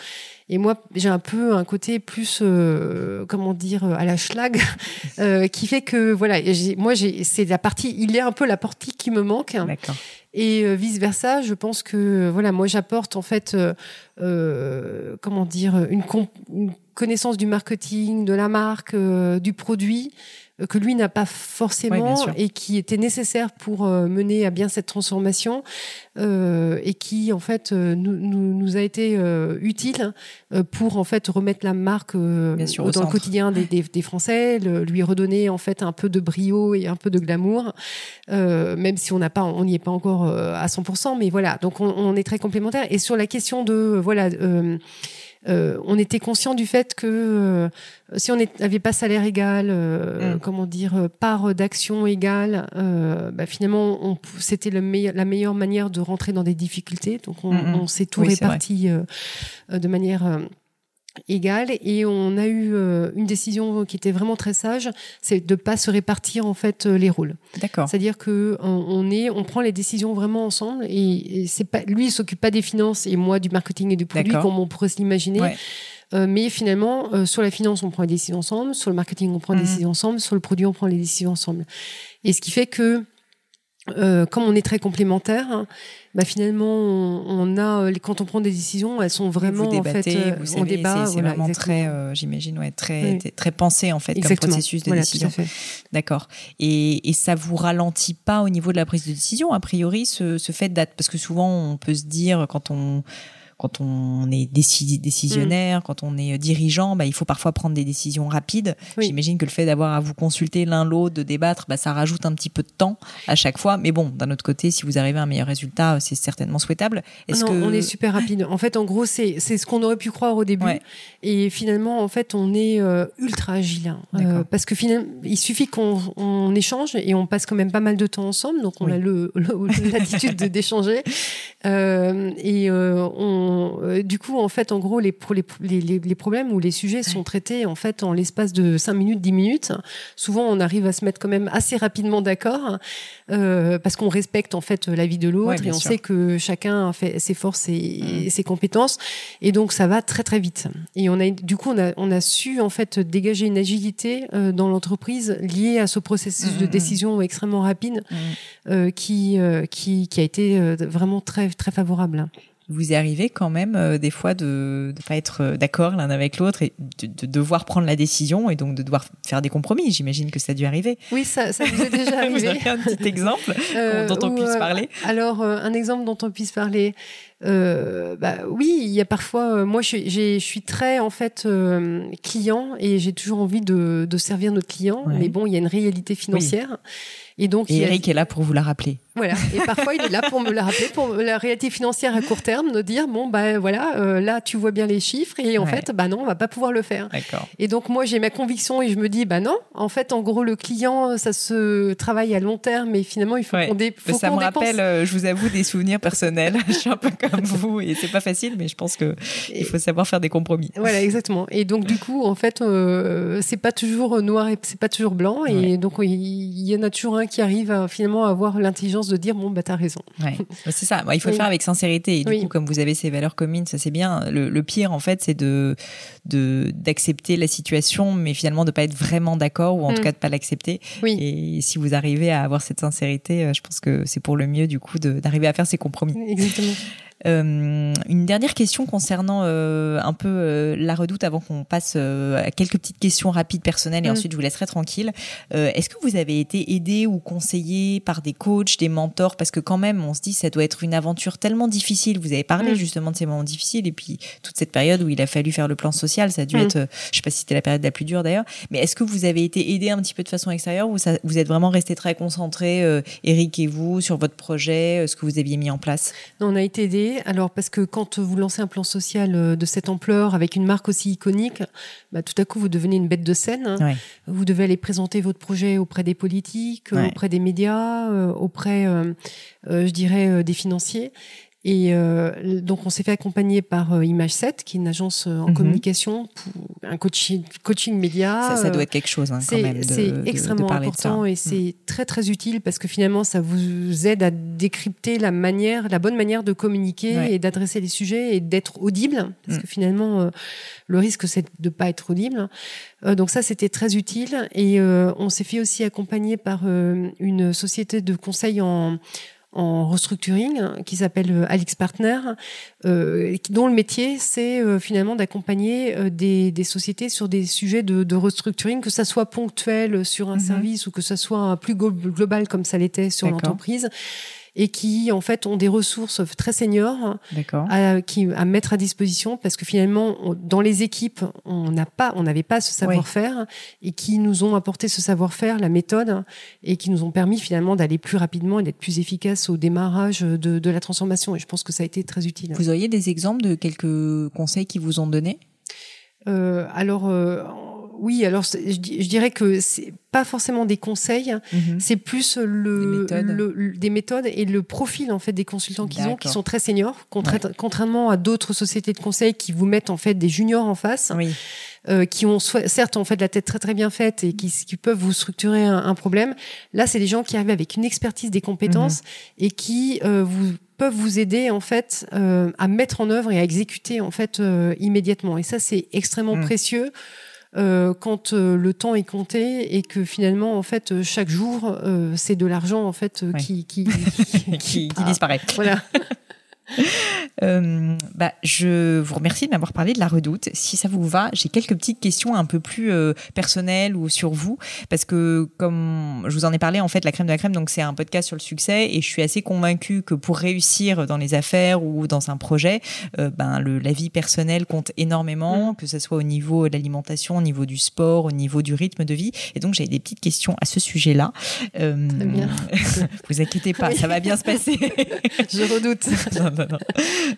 Et moi, j'ai un peu un côté plus, euh, comment dire, à la schlag, euh, qui fait que voilà, moi, c'est la partie, il est un peu la partie qui me manque. Et euh, vice versa, je pense que voilà, moi j'apporte en fait, euh, euh, comment dire, une, connaissance du marketing, de la marque, euh, du produit euh, que lui n'a pas forcément et qui était nécessaire pour euh, mener à bien cette transformation euh, et qui en fait euh, nous, nous, nous a été euh, utile euh, pour en fait remettre la marque euh, sûr, dans le quotidien des, des, des Français, le- lui redonner en fait un peu de brio et un peu de glamour, euh, même si on n'a pas, on n'y est pas encore euh, à 100%, mais voilà. Donc on, on est très complémentaires. Et sur la question de voilà. Euh, euh, on était conscient du fait que euh, si on n'avait pas salaire égal, euh, mm. comment dire, part d'action égale, bah, finalement, c'était la meilleure manière de rentrer dans des difficultés. Donc, on, mm, mm. s'est tout réparti de manière égale et on a eu euh, une décision qui était vraiment très sage, c'est de pas se répartir en fait euh, les rôles. D'accord. C'est-à-dire que on, est, on prend les décisions vraiment ensemble et, c'est pas lui il s'occupe pas des finances et moi du marketing et du produit comme on pourrait s'imaginer. Euh, mais finalement, sur la finance, on prend les décisions ensemble, sur le marketing, on prend les mmh. décisions ensemble, sur le produit, on prend les décisions ensemble. Et ce qui fait que euh, comme on est très complémentaires, hein, bah finalement, on, a euh, quand on prend des décisions, elles sont vraiment vous débattez, en fait, vous savez, débat, c'est vraiment très, euh, j'imagine, ouais, très, très pensé en fait comme processus de décision. D'accord. Et, et ça vous ralentit pas au niveau de la prise de décision, a priori, ce, ce fait d'être, parce que souvent on peut se dire quand on quand on est décisionnaire, mm. quand on est dirigeant, bah, il faut parfois prendre des décisions rapides. J'imagine que le fait d'avoir à vous consulter l'un l'autre, de débattre, bah, ça rajoute un petit peu de temps à chaque fois. Mais bon, d'un autre côté, si vous arrivez à un meilleur résultat, c'est certainement souhaitable. Est-ce que on est super rapide. En fait, en gros, c'est ce qu'on aurait pu croire au début. Et finalement, en fait, on est euh, ultra agile. Hein. Euh, parce que finalement, il suffit qu'on on échange et on passe quand même pas mal de temps ensemble, donc on a le l'attitude d'échanger. Euh, et euh, on, euh, du coup, en fait, en gros, les, les, les, les problèmes ou les sujets sont traités en fait en l'espace de 5 minutes, 10 minutes. Souvent, on arrive à se mettre quand même assez rapidement d'accord euh, parce qu'on respecte en fait la vie de l'autre et on sait que chacun fait ses forces et, mm. ses compétences et donc ça va très très vite. Et on a du coup on a, on a su en fait dégager une agilité euh, dans l'entreprise liée à ce processus de mm, mm, décision extrêmement rapide euh, qui, qui qui a été vraiment très très favorable vous est arrivé quand même euh, des fois de ne pas être euh, d'accord l'un avec l'autre et de, devoir prendre la décision et donc de devoir faire des compromis. J'imagine que ça a dû arriver. Oui, ça, ça vous est déjà arrivé. vous avez un petit exemple euh, dont on puisse parler Alors, un exemple dont on puisse parler. bah oui, il y a parfois. moi, je, je, suis très en fait client et j'ai toujours envie de, de, servir notre client. Mais bon, il y a une réalité financière. Et donc, Eric est là pour vous la rappeler. Voilà. Et parfois, il est là pour me la rappeler, pour la réalité financière à court terme, de dire bon bah voilà, euh, là tu vois bien les chiffres et en fait bah non, on va pas pouvoir le faire. Et donc moi j'ai ma conviction et je me dis bah non, en fait en gros le client ça se travaille à long terme et finalement il faut qu'on dé Ça me rappelle, euh, je vous avoue, des souvenirs personnels. je suis un peu comme vous et c'est pas facile, mais je pense que il faut savoir faire des compromis. Voilà exactement. Et donc du coup en fait euh, c'est pas toujours noir et c'est pas toujours blanc et donc il y, en a toujours un qui arrive à, finalement à avoir l'intelligence de dire bon bah t'as raison. Ouais. Bah, c'est ça. il faut le faire avec sincérité. Et du coup, comme vous avez ces valeurs communes, ça c'est bien. Le, pire en fait, c'est de d'accepter la situation, mais finalement de pas être vraiment d'accord ou en tout mm. cas de pas l'accepter. Oui. Et si vous arrivez à avoir cette sincérité, euh, je pense que c'est pour le mieux du coup d'arriver à faire ces compromis. Exactement. Euh, une dernière question concernant euh, un peu euh, la redoute avant qu'on passe à quelques petites questions rapides personnelles et mm. ensuite je vous laisserai tranquille. Est-ce que vous avez été aidé ou conseillé par des coachs, des mentors? Parce que quand même, on se dit ça doit être une aventure tellement difficile. Vous avez parlé mm. justement de ces moments difficiles et puis toute cette période où il a fallu faire le plan social, ça a dû mm. être, je sais pas si c'était la période la plus dure d'ailleurs, mais est-ce que vous avez été aidé un petit peu de façon extérieure ou ça, vous êtes vraiment resté très concentré, Eric et vous, sur votre projet, ce que vous aviez mis en place? On a été aidé alors, parce que quand vous lancez un plan social euh, de cette ampleur, avec une marque aussi iconique, bah, tout à coup, vous devenez une bête de scène. Hein. Vous devez aller présenter votre projet auprès des politiques, auprès des médias, euh, auprès, euh, je dirais, des financiers. Et euh, donc, on s'est fait accompagner par euh, Image 7, qui est une agence euh, en mhm. communication, pour un coaching, coaching média. Ça, ça doit être quelque chose, hein, quand même. C'est extrêmement important et c'est mm. très, très utile parce que finalement, ça vous aide à décrypter la manière, la bonne manière de communiquer et d'adresser les sujets et d'être audible. Parce mm. que finalement, le risque, c'est de pas être audible. donc ça, c'était très utile. Et on s'est fait aussi accompagner par une société de conseil en en restructuring qui s'appelle euh, Alix Partner, euh, dont le métier c'est euh, finalement d'accompagner euh, des, des, sociétés sur des sujets de, de restructuring, que ça soit ponctuel sur un mhm. service ou que ça soit plus global comme ça l'était sur l'entreprise. Et qui en fait ont des ressources très seniors à, qui, à mettre à disposition parce que finalement dans les équipes on n'a pas on n'avait pas ce savoir-faire et qui nous ont apporté ce savoir-faire, la méthode et qui nous ont permis finalement d'aller plus rapidement et d'être plus efficaces au démarrage de, de la transformation. Et je pense que ça a été très utile. Vous auriez des exemples de quelques conseils qui vous ont donné euh, alors euh, oui, alors je, dirais que c'est pas forcément des conseils, mhm. c'est plus le des, méthodes. des méthodes et le profil en fait des consultants qu'ils ont, qui sont très seniors, contrairement à d'autres sociétés de conseil qui vous mettent en fait des juniors en face. Euh, qui ont certes en fait la tête très très bien faite et qui, qui peuvent vous structurer un, un problème. Là, c'est des gens qui arrivent avec une expertise des compétences mhm. et qui euh, vous peuvent vous aider en fait euh, à mettre en œuvre et à exécuter en fait euh, immédiatement. Et ça, c'est extrêmement mmh. précieux. Euh, quand euh, le temps est compté et que finalement en fait chaque jour c'est de l'argent en fait qui qui, qui, qui, qui disparaît. Voilà. Euh, bah, je vous remercie de m'avoir parlé de la redoute. Si ça vous va, j'ai quelques petites questions un peu plus euh, personnelles ou sur vous, parce que comme je vous en ai parlé, en fait, la crème de la crème, donc c'est un podcast sur le succès, et je suis assez convaincue que pour réussir dans les affaires ou dans un projet, euh, ben le, la vie personnelle compte énormément, mmh. que ce soit au niveau de l'alimentation, au niveau du sport, au niveau du rythme de vie. Et donc j'ai des petites questions à ce sujet-là. Euh, bien. vous inquiétez pas, ça va bien se passer. je redoute.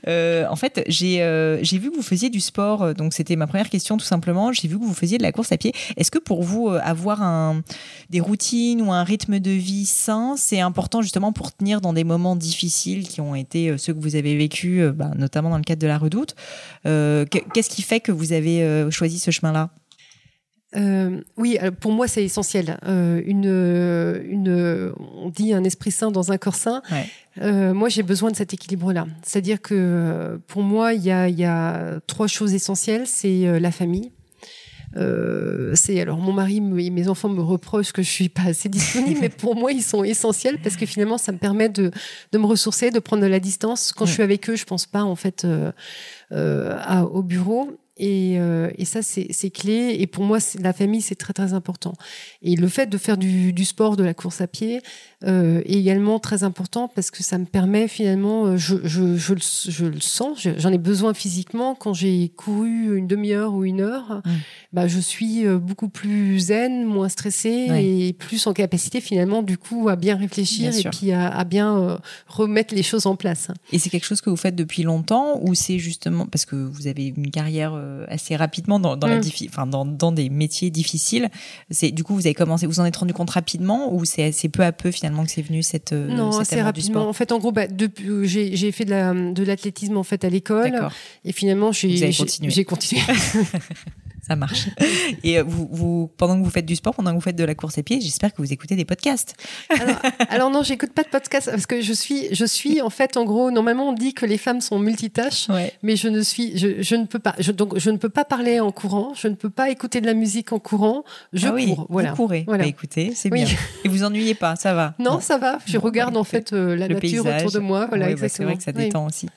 Euh, en fait, j'ai euh, j'ai vu que vous faisiez du sport, euh, donc c'était ma première question tout simplement. J'ai vu que vous faisiez de la course à pied. Est-ce que pour vous, avoir un, des routines ou un rythme de vie sain, c'est important justement pour tenir dans des moments difficiles qui ont été ceux que vous avez vécu, bah, notamment dans le cadre de la redoute? Qu'est-ce qui fait que vous avez choisi ce chemin-là? Euh, oui, pour moi c'est essentiel. Euh, une, une, on dit un esprit sain dans un corps sain. Euh, moi j'ai besoin de cet équilibre-là. C'est-à-dire que euh, pour moi il y a, y a trois choses essentielles. C'est euh, la famille. c'est alors mon mari et mes enfants me reprochent que je suis pas assez disponible, mais pour moi ils sont essentiels parce que finalement ça me permet de, de me ressourcer, de prendre de la distance. Quand je suis avec eux, je pense pas en fait à, au bureau et, euh, et, ça, c'est clé. Et pour moi, la famille, c'est très très important. Et le fait de faire du, du sport, de la course à pied, euh, est également très important parce que ça me permet finalement, euh, je, je, je, je le sens, j'en ai besoin physiquement. Quand j'ai couru une demi-heure ou une heure, mmh. bah, je suis euh, beaucoup plus zen, moins stressée et plus en capacité finalement du coup à bien réfléchir et puis à, à bien euh, remettre les choses en place. Et c'est quelque chose que vous faites depuis longtemps ou c'est justement parce que vous avez une carrière assez rapidement dans, dans, la dans, dans des métiers difficiles. C'est du coup vous avez commencé, vous en êtes rendu compte rapidement ou c'est assez peu à peu finalement que c'est venu cette euh, non assez rapidement. En fait, en gros, bah, depuis j'ai fait de l'athlétisme en fait à l'école et finalement j'ai j'ai continué. ça marche. Et euh, vous, vous, pendant que vous faites du sport, pendant que vous faites de la course à pied, j'espère que vous écoutez des podcasts. Alors, alors non, j'écoute pas de podcasts parce que je suis, je suis en fait, en gros, normalement on dit que les femmes sont multitâches, mais je ne suis, je, je ne peux pas, je, donc je ne peux pas parler en courant, je ne peux pas écouter de la musique en courant, je ah cours. Voilà. Vous courez. Voilà. Bah, écoutez, c'est bien. Et vous ennuyez pas, ça va. Non, ça va. Je regarde en fait euh, la nature autour de moi. Voilà, exactement. Bah, c'est vrai que ça détend aussi.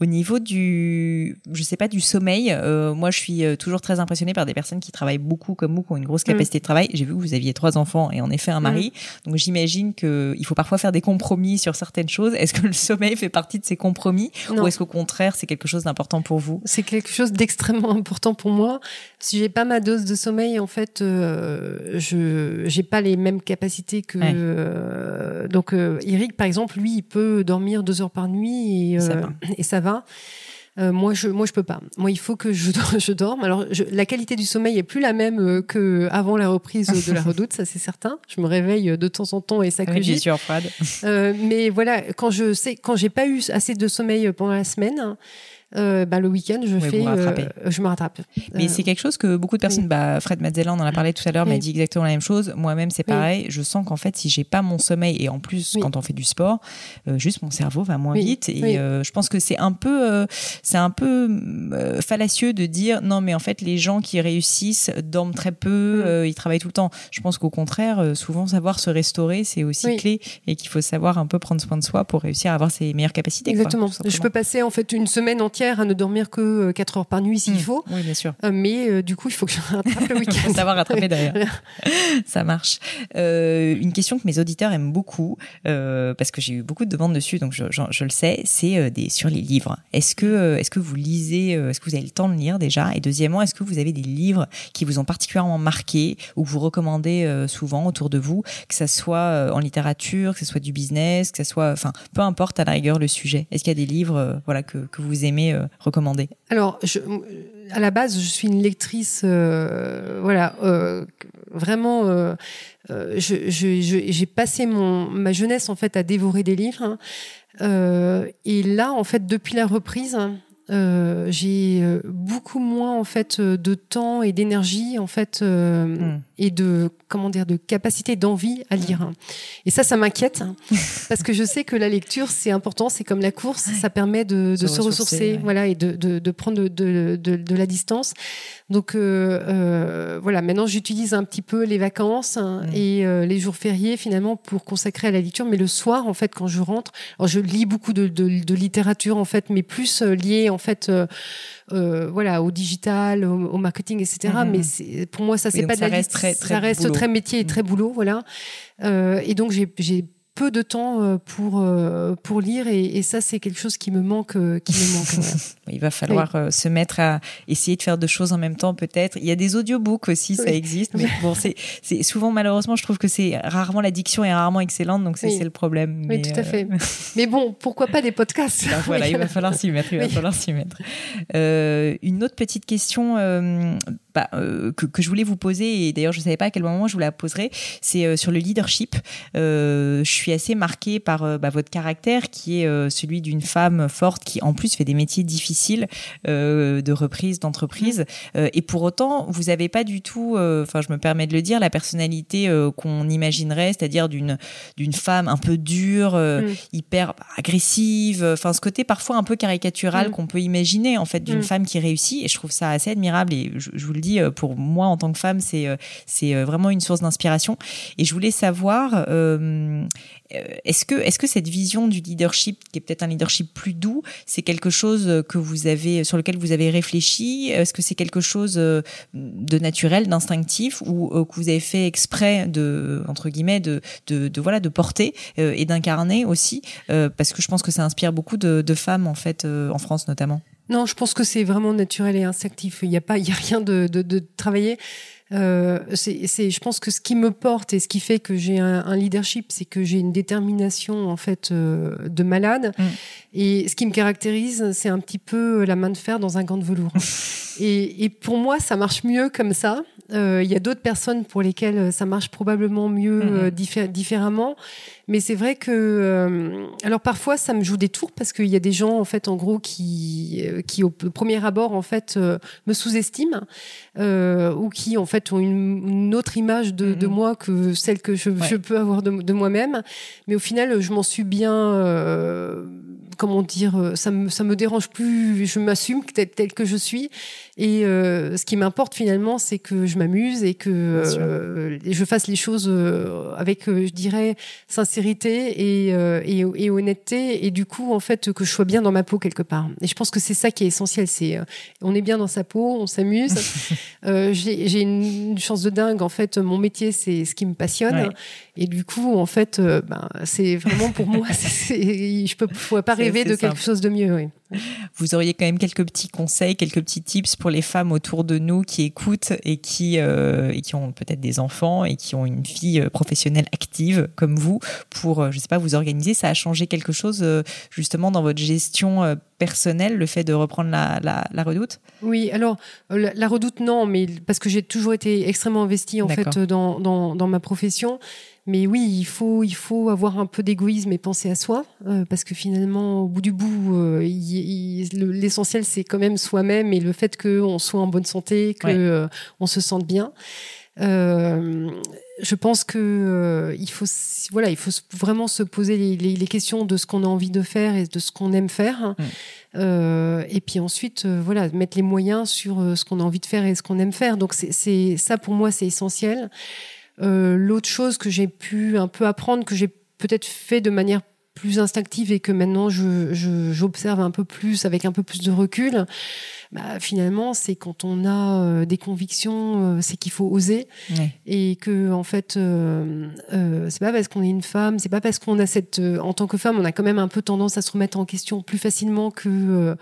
Au niveau du, je sais pas, du sommeil, euh, moi je suis toujours très impressionnée par des personnes qui travaillent beaucoup comme vous, qui ont une grosse capacité de travail. J'ai vu que vous aviez trois enfants et en effet un mari. Donc j'imagine qu'il faut parfois faire des compromis sur certaines choses. Est-ce que le sommeil fait partie de ces compromis ou est-ce qu'au contraire c'est quelque chose d'important pour vous? C'est quelque chose d'extrêmement important pour moi. Si j'ai pas ma dose de sommeil, en fait, euh, je j'ai pas les mêmes capacités que euh, donc euh, Eric par exemple, lui, il peut dormir deux heures par nuit et, ça, va. et ça va. Euh, moi, je, moi, je peux pas. Moi, il faut que je, je dorme. Alors, je, la qualité du sommeil est plus la même euh, que avant la reprise de la Redoute, ça c'est certain. Je me réveille de temps en temps et ça que j'ai. Euh, mais voilà, quand je sais, quand j'ai pas eu assez de sommeil pendant la semaine, euh, bah, le week-end, je fais, euh, je me rattrape. Mais c'est quelque chose que beaucoup de personnes, bah, Fred Mazzella, on en a parlé tout à l'heure, m'a dit exactement la même chose. Moi-même, c'est pareil. Je sens qu'en fait, si j'ai pas mon sommeil et en plus, quand on fait du sport, euh, juste mon cerveau va moins vite. Et je pense que c'est un peu, c'est un peu fallacieux de dire non, mais en fait, les gens qui réussissent dorment très peu, mm. ils travaillent tout le temps. Je pense qu'au contraire, souvent savoir se restaurer, c'est aussi clé et qu'il faut savoir un peu prendre soin de soi pour réussir à avoir ses meilleures capacités. Exactement. je peux passer en fait une semaine entière entière à ne dormir que 4 heures par nuit s'il Mm. faut. Oui, bien sûr. Euh, mais du coup, il faut que je rattrape le week-end. Faut savoir rattraper derrière. Ça marche. Euh, une question que mes auditeurs aiment beaucoup, euh, parce que j'ai eu beaucoup de demandes dessus, donc je, je- je le sais, c'est euh, des sur les livres. Est-ce que euh, est-ce que vous lisez, euh, est-ce que vous avez le temps de lire déjà? Et deuxièmement, est-ce que vous avez des livres qui vous ont particulièrement marqué ou que vous recommandez euh, souvent autour de vous, que ça soit euh, en littérature, que ce soit du business, que ça soit, enfin, peu importe à la rigueur le sujet. Est-ce qu'il y a des livres, euh, voilà, que que vous aimez euh, recommander Alors, je, à la base, je suis une lectrice, euh, voilà, euh, vraiment. euh, euh, j'ai passé mon ma jeunesse en fait à dévorer des livres, hein. Euh, et là, en fait, depuis la reprise. Euh, j'ai euh, beaucoup moins en fait euh, de temps et d'énergie en fait euh, Mm. et de comment dire de capacité d'envie à lire hein. et ça ça m'inquiète hein, parce que je sais que la lecture c'est important c'est comme la course ça permet de, de Se se, ressourcer, ressourcer ouais. voilà et de, de, de prendre de, de, de, de la distance donc euh, euh, voilà maintenant j'utilise un petit peu les vacances hein, Mm. et euh, les jours fériés finalement pour consacrer à la lecture mais le soir en fait quand je rentre alors je lis beaucoup de, de, de littérature en fait mais plus euh, lié en fait euh, voilà au digital au, au marketing etc Mhm. mais pour moi ça c'est pas de ça la reste très- très ça reste boulot. très métier et très boulot voilà euh, et donc j'ai peu de temps euh, pour euh, pour lire et, et ça c'est quelque chose qui me manque euh, qui me manque voilà. Il va falloir se mettre à essayer de faire deux choses en même temps, peut-être. Il y a des audiobooks aussi, ça existe, mais bon, c'est souvent malheureusement, je trouve que c'est rarement la diction est rarement excellente, donc c'est Oui. le problème. oui Mais, tout à euh, fait mais bon pourquoi pas des podcasts? Voilà, il va falloir s'y mettre. Il va falloir s'y mettre. Euh, une autre petite question euh, bah, euh, que, que je voulais vous poser, et d'ailleurs je ne savais pas à quel moment je vous la poserai, c'est euh, sur le leadership. Euh, je suis assez marquée par bah, votre caractère, qui est celui d'une femme forte qui en plus fait des métiers difficiles de reprise d'entreprise. Euh, et pour autant, vous n'avez pas du tout, enfin je me permets de le dire, la personnalité qu'on imaginerait, c'est-à-dire d'une d'une femme un peu dure, euh, Mm. hyper bah, agressive, enfin ce côté parfois un peu caricatural Mm. qu'on peut imaginer en fait d'une Mm. femme qui réussit. Et je trouve ça assez admirable. Et je, je vous le dis, euh, pour moi en tant que femme, c'est euh, c'est euh, vraiment une source d'inspiration. Et je voulais savoir, est-ce que est-ce que cette vision du leadership, qui est peut-être un leadership plus doux, c'est quelque chose que vous avez sur lequel vous avez réfléchi? Est-ce que c'est quelque chose de naturel, d'instinctif, ou que vous avez fait exprès de entre guillemets de de, voilà de porter et d'incarner aussi? Parce que je pense que ça inspire beaucoup de, de femmes en fait en France notamment. Non, je pense que c'est vraiment naturel et instinctif. Il n'y a pas, il y a rien de, de, de travaillé. Euh, c'est, c'est, je pense que ce qui me porte et ce qui fait que j'ai un, un leadership, c'est que j'ai une détermination en fait euh, de malade. Mm. Et ce qui me caractérise, c'est un petit peu la main de fer dans un gant de velours. et, et pour moi, ça marche mieux comme ça. Euh, Il y a d'autres personnes pour lesquelles ça marche probablement mieux Mhm. euh, diffé- différemment. Mais c'est vrai que, euh, alors parfois, ça me joue des tours parce qu'il y a des gens en fait, en gros, qui, euh, qui au premier abord en fait euh, me sous-estiment euh, ou qui en fait ont une, une autre image de, de Mhm. moi que celle que je, Ouais. je peux avoir de, de moi-même. Mais au final, je m'en suis bien, euh, comment dire, euh, ça me ça me dérange plus. Je m'assume tel, tel que je suis. Et euh, ce qui m'importe finalement, c'est que je m'amuse et que euh, je fasse les choses avec, je dirais, sincérité et, et, et honnêteté. Et du coup, en fait, que je sois bien dans ma peau quelque part. Et je pense que c'est ça qui est essentiel. C'est on est bien dans sa peau, on s'amuse. Euh, j'ai j'ai une chance de dingue. En fait, mon métier, c'est ce qui me passionne. Ouais. Et du coup, en fait, euh, ben, c'est vraiment pour moi. je peux, pourrais pas rêver de quelque chose de mieux. Oui. Vous auriez quand même quelques petits conseils, quelques petits tips pour les femmes autour de nous qui écoutent et qui euh, et qui ont peut-être des enfants et qui ont une vie euh, professionnelle active comme vous pour je sais pas vous organiser. Ça a changé quelque chose justement dans votre gestion personnelle, le fait de reprendre la, la, la redoute? Oui, alors euh, la, la redoute non, mais parce que j'ai toujours été extrêmement investie en fait dans, dans, dans ma profession. Mais oui, il faut il faut avoir un peu d'égoïsme et penser à soi, euh, parce que finalement, au bout du bout, euh, le- l'essentiel c'est quand même soi-même et le fait qu'on soit en bonne santé, Ouais. euh, on se sente bien. Euh, je pense que euh, il faut voilà, il faut vraiment se poser les, les- les questions de ce qu'on a envie de faire et de ce qu'on aime faire. Mm. Euh, et puis ensuite, euh, voilà, mettre les moyens sur ce qu'on a envie de faire et ce qu'on aime faire. Donc c'est- ça pour moi, c'est essentiel. L'autre chose que j'ai pu un peu apprendre, que j'ai peut-être fait de manière plus instinctive et que maintenant je j'observe un peu plus avec un peu plus de recul, bah, finalement, c'est quand on a euh, des convictions, euh, c'est qu'il faut oser et que en fait, euh, c'est pas parce qu'on est une femme, c'est pas parce qu'on a cette, en tant que femme, on a quand même un peu tendance à se remettre en question plus facilement que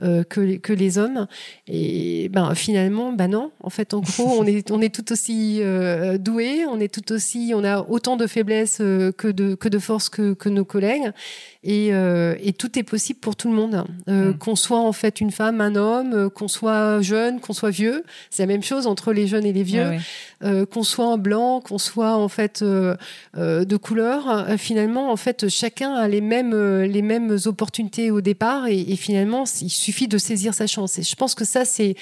que, les, que les hommes. Et ben finalement, ben non. En fait, en gros, on est on est tout aussi doué, on est tout aussi, on a autant de faiblesses que de que de force que que nos collègues. Et, et tout est possible pour tout le monde, mm. qu'on soit en fait une femme, un homme euh, qu'on soit jeune, qu'on soit vieux. C'est la même chose entre les jeunes et les vieux. Euh, qu'on soit en blanc, qu'on soit en fait euh, de couleur. finalement, en fait, chacun a les mêmes les mêmes opportunités au départ et, et finalement, il suffit de saisir sa chance. Et je pense que ça, c'est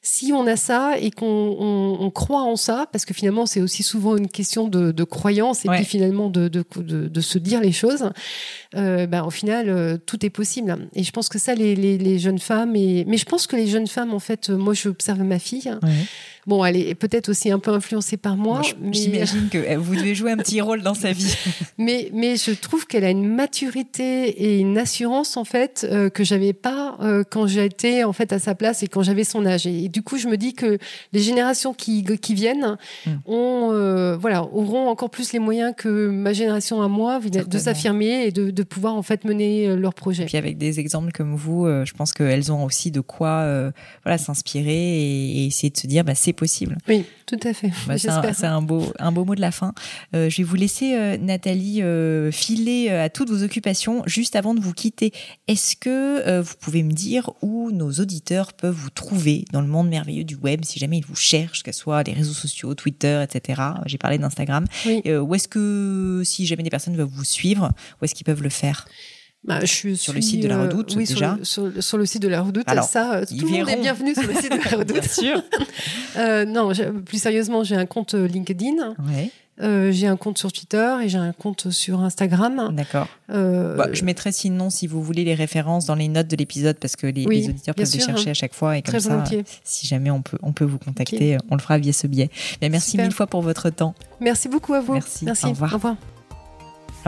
si on a ça et qu'on croit en ça, parce que finalement c'est aussi souvent une question de, croyance et puis finalement de, de, se dire les choses, euh, ben, au final euh, tout est possible. Et je pense que ça les, les, jeunes femmes et mais je pense que les jeunes femmes en fait, moi j'observe ma fille. Bon, elle est peut-être aussi un peu influencée par moi. J'imagine que vous devez jouer un petit rôle dans sa vie. mais, mais je trouve qu'elle a une maturité et une assurance en fait euh, que j'avais pas euh, quand j'étais en fait à sa place et quand j'avais son âge. Et, du coup, je me dis que les générations qui, qui viennent hmm. ont, euh, voilà, auront encore plus les moyens que ma génération à moi de s'affirmer et de, de, pouvoir en fait mener leur projet. Et puis avec des exemples comme vous, je pense qu'elles ont aussi de quoi voilà s'inspirer et, et, essayer de se dire bah, c'est possible. Oui, tout à fait. Bah, c'est un, beau, un beau mot de la fin. Euh, je vais vous laisser, euh, Nathalie, euh, filer à toutes vos occupations. Juste avant de vous quitter, est-ce que vous pouvez me dire où nos auditeurs peuvent vous trouver dans le monde merveilleux du web, si jamais ils vous cherchent, que ce soit les réseaux sociaux, Twitter, etc. J'ai parlé d'Instagram. où est-ce que, si jamais des personnes veulent vous suivre, où est-ce qu'ils peuvent le faire? Bah, je suis sur le site de la Redoute oui, déjà. Sur, sur, le site de la Redoute, Alors, ça, tout le monde est bienvenu sur le site de la Redoute. Bien sûr. euh, non, plus sérieusement, j'ai un compte LinkedIn. Ouais. Euh, j'ai un compte sur Twitter et j'ai un compte sur Instagram. D'accord. Euh, bah, je mettrai sinon, si vous voulez, les références dans les notes de l'épisode parce que les, auditeurs peuvent les chercher à chaque fois et comme Très ça, volontiers. si jamais on peut, on peut vous contacter, on le fera via ce biais. Mais merci mille fois pour votre temps. Merci beaucoup à vous. Merci. merci. Au revoir. Au revoir.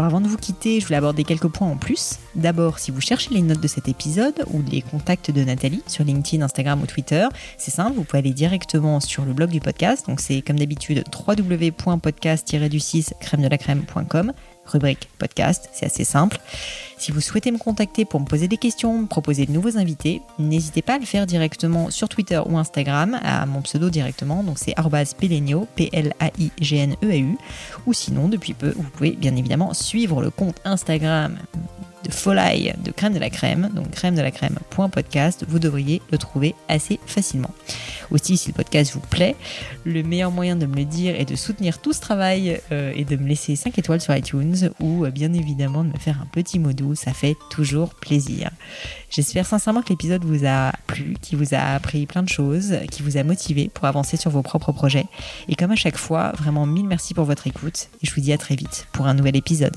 Alors avant de vous quitter, je voulais aborder quelques points en plus. D'abord, si vous cherchez les notes de cet épisode ou les contacts de Nathalie sur LinkedIn, Instagram ou Twitter, c'est simple, vous pouvez aller directement sur le blog du podcast. Donc c'est comme d'habitude www.podcast-du6 rubrique podcast, c'est assez simple. Si vous souhaitez me contacter pour me poser des questions, me proposer de nouveaux invités, n'hésitez pas à le faire directement sur Twitter ou Instagram, à mon pseudo directement, donc c'est pelenio, P-L-A-I-G-N-E-A-U, ou sinon, depuis peu, vous pouvez bien évidemment suivre le compte Instagram de Folai de Crème de la Crème, donc crème de la crème.podcast, vous devriez le trouver assez facilement. Aussi, si le podcast vous plaît, le meilleur moyen de me le dire est de soutenir tout ce travail euh, et de me laisser 5 étoiles sur iTunes ou euh, bien évidemment de me faire un petit mot doux, ça fait toujours plaisir. J'espère sincèrement que l'épisode vous a plu, qui vous a appris plein de choses, qui vous a motivé pour avancer sur vos propres projets. Et comme à chaque fois, vraiment mille merci pour votre écoute et je vous dis à très vite pour un nouvel épisode.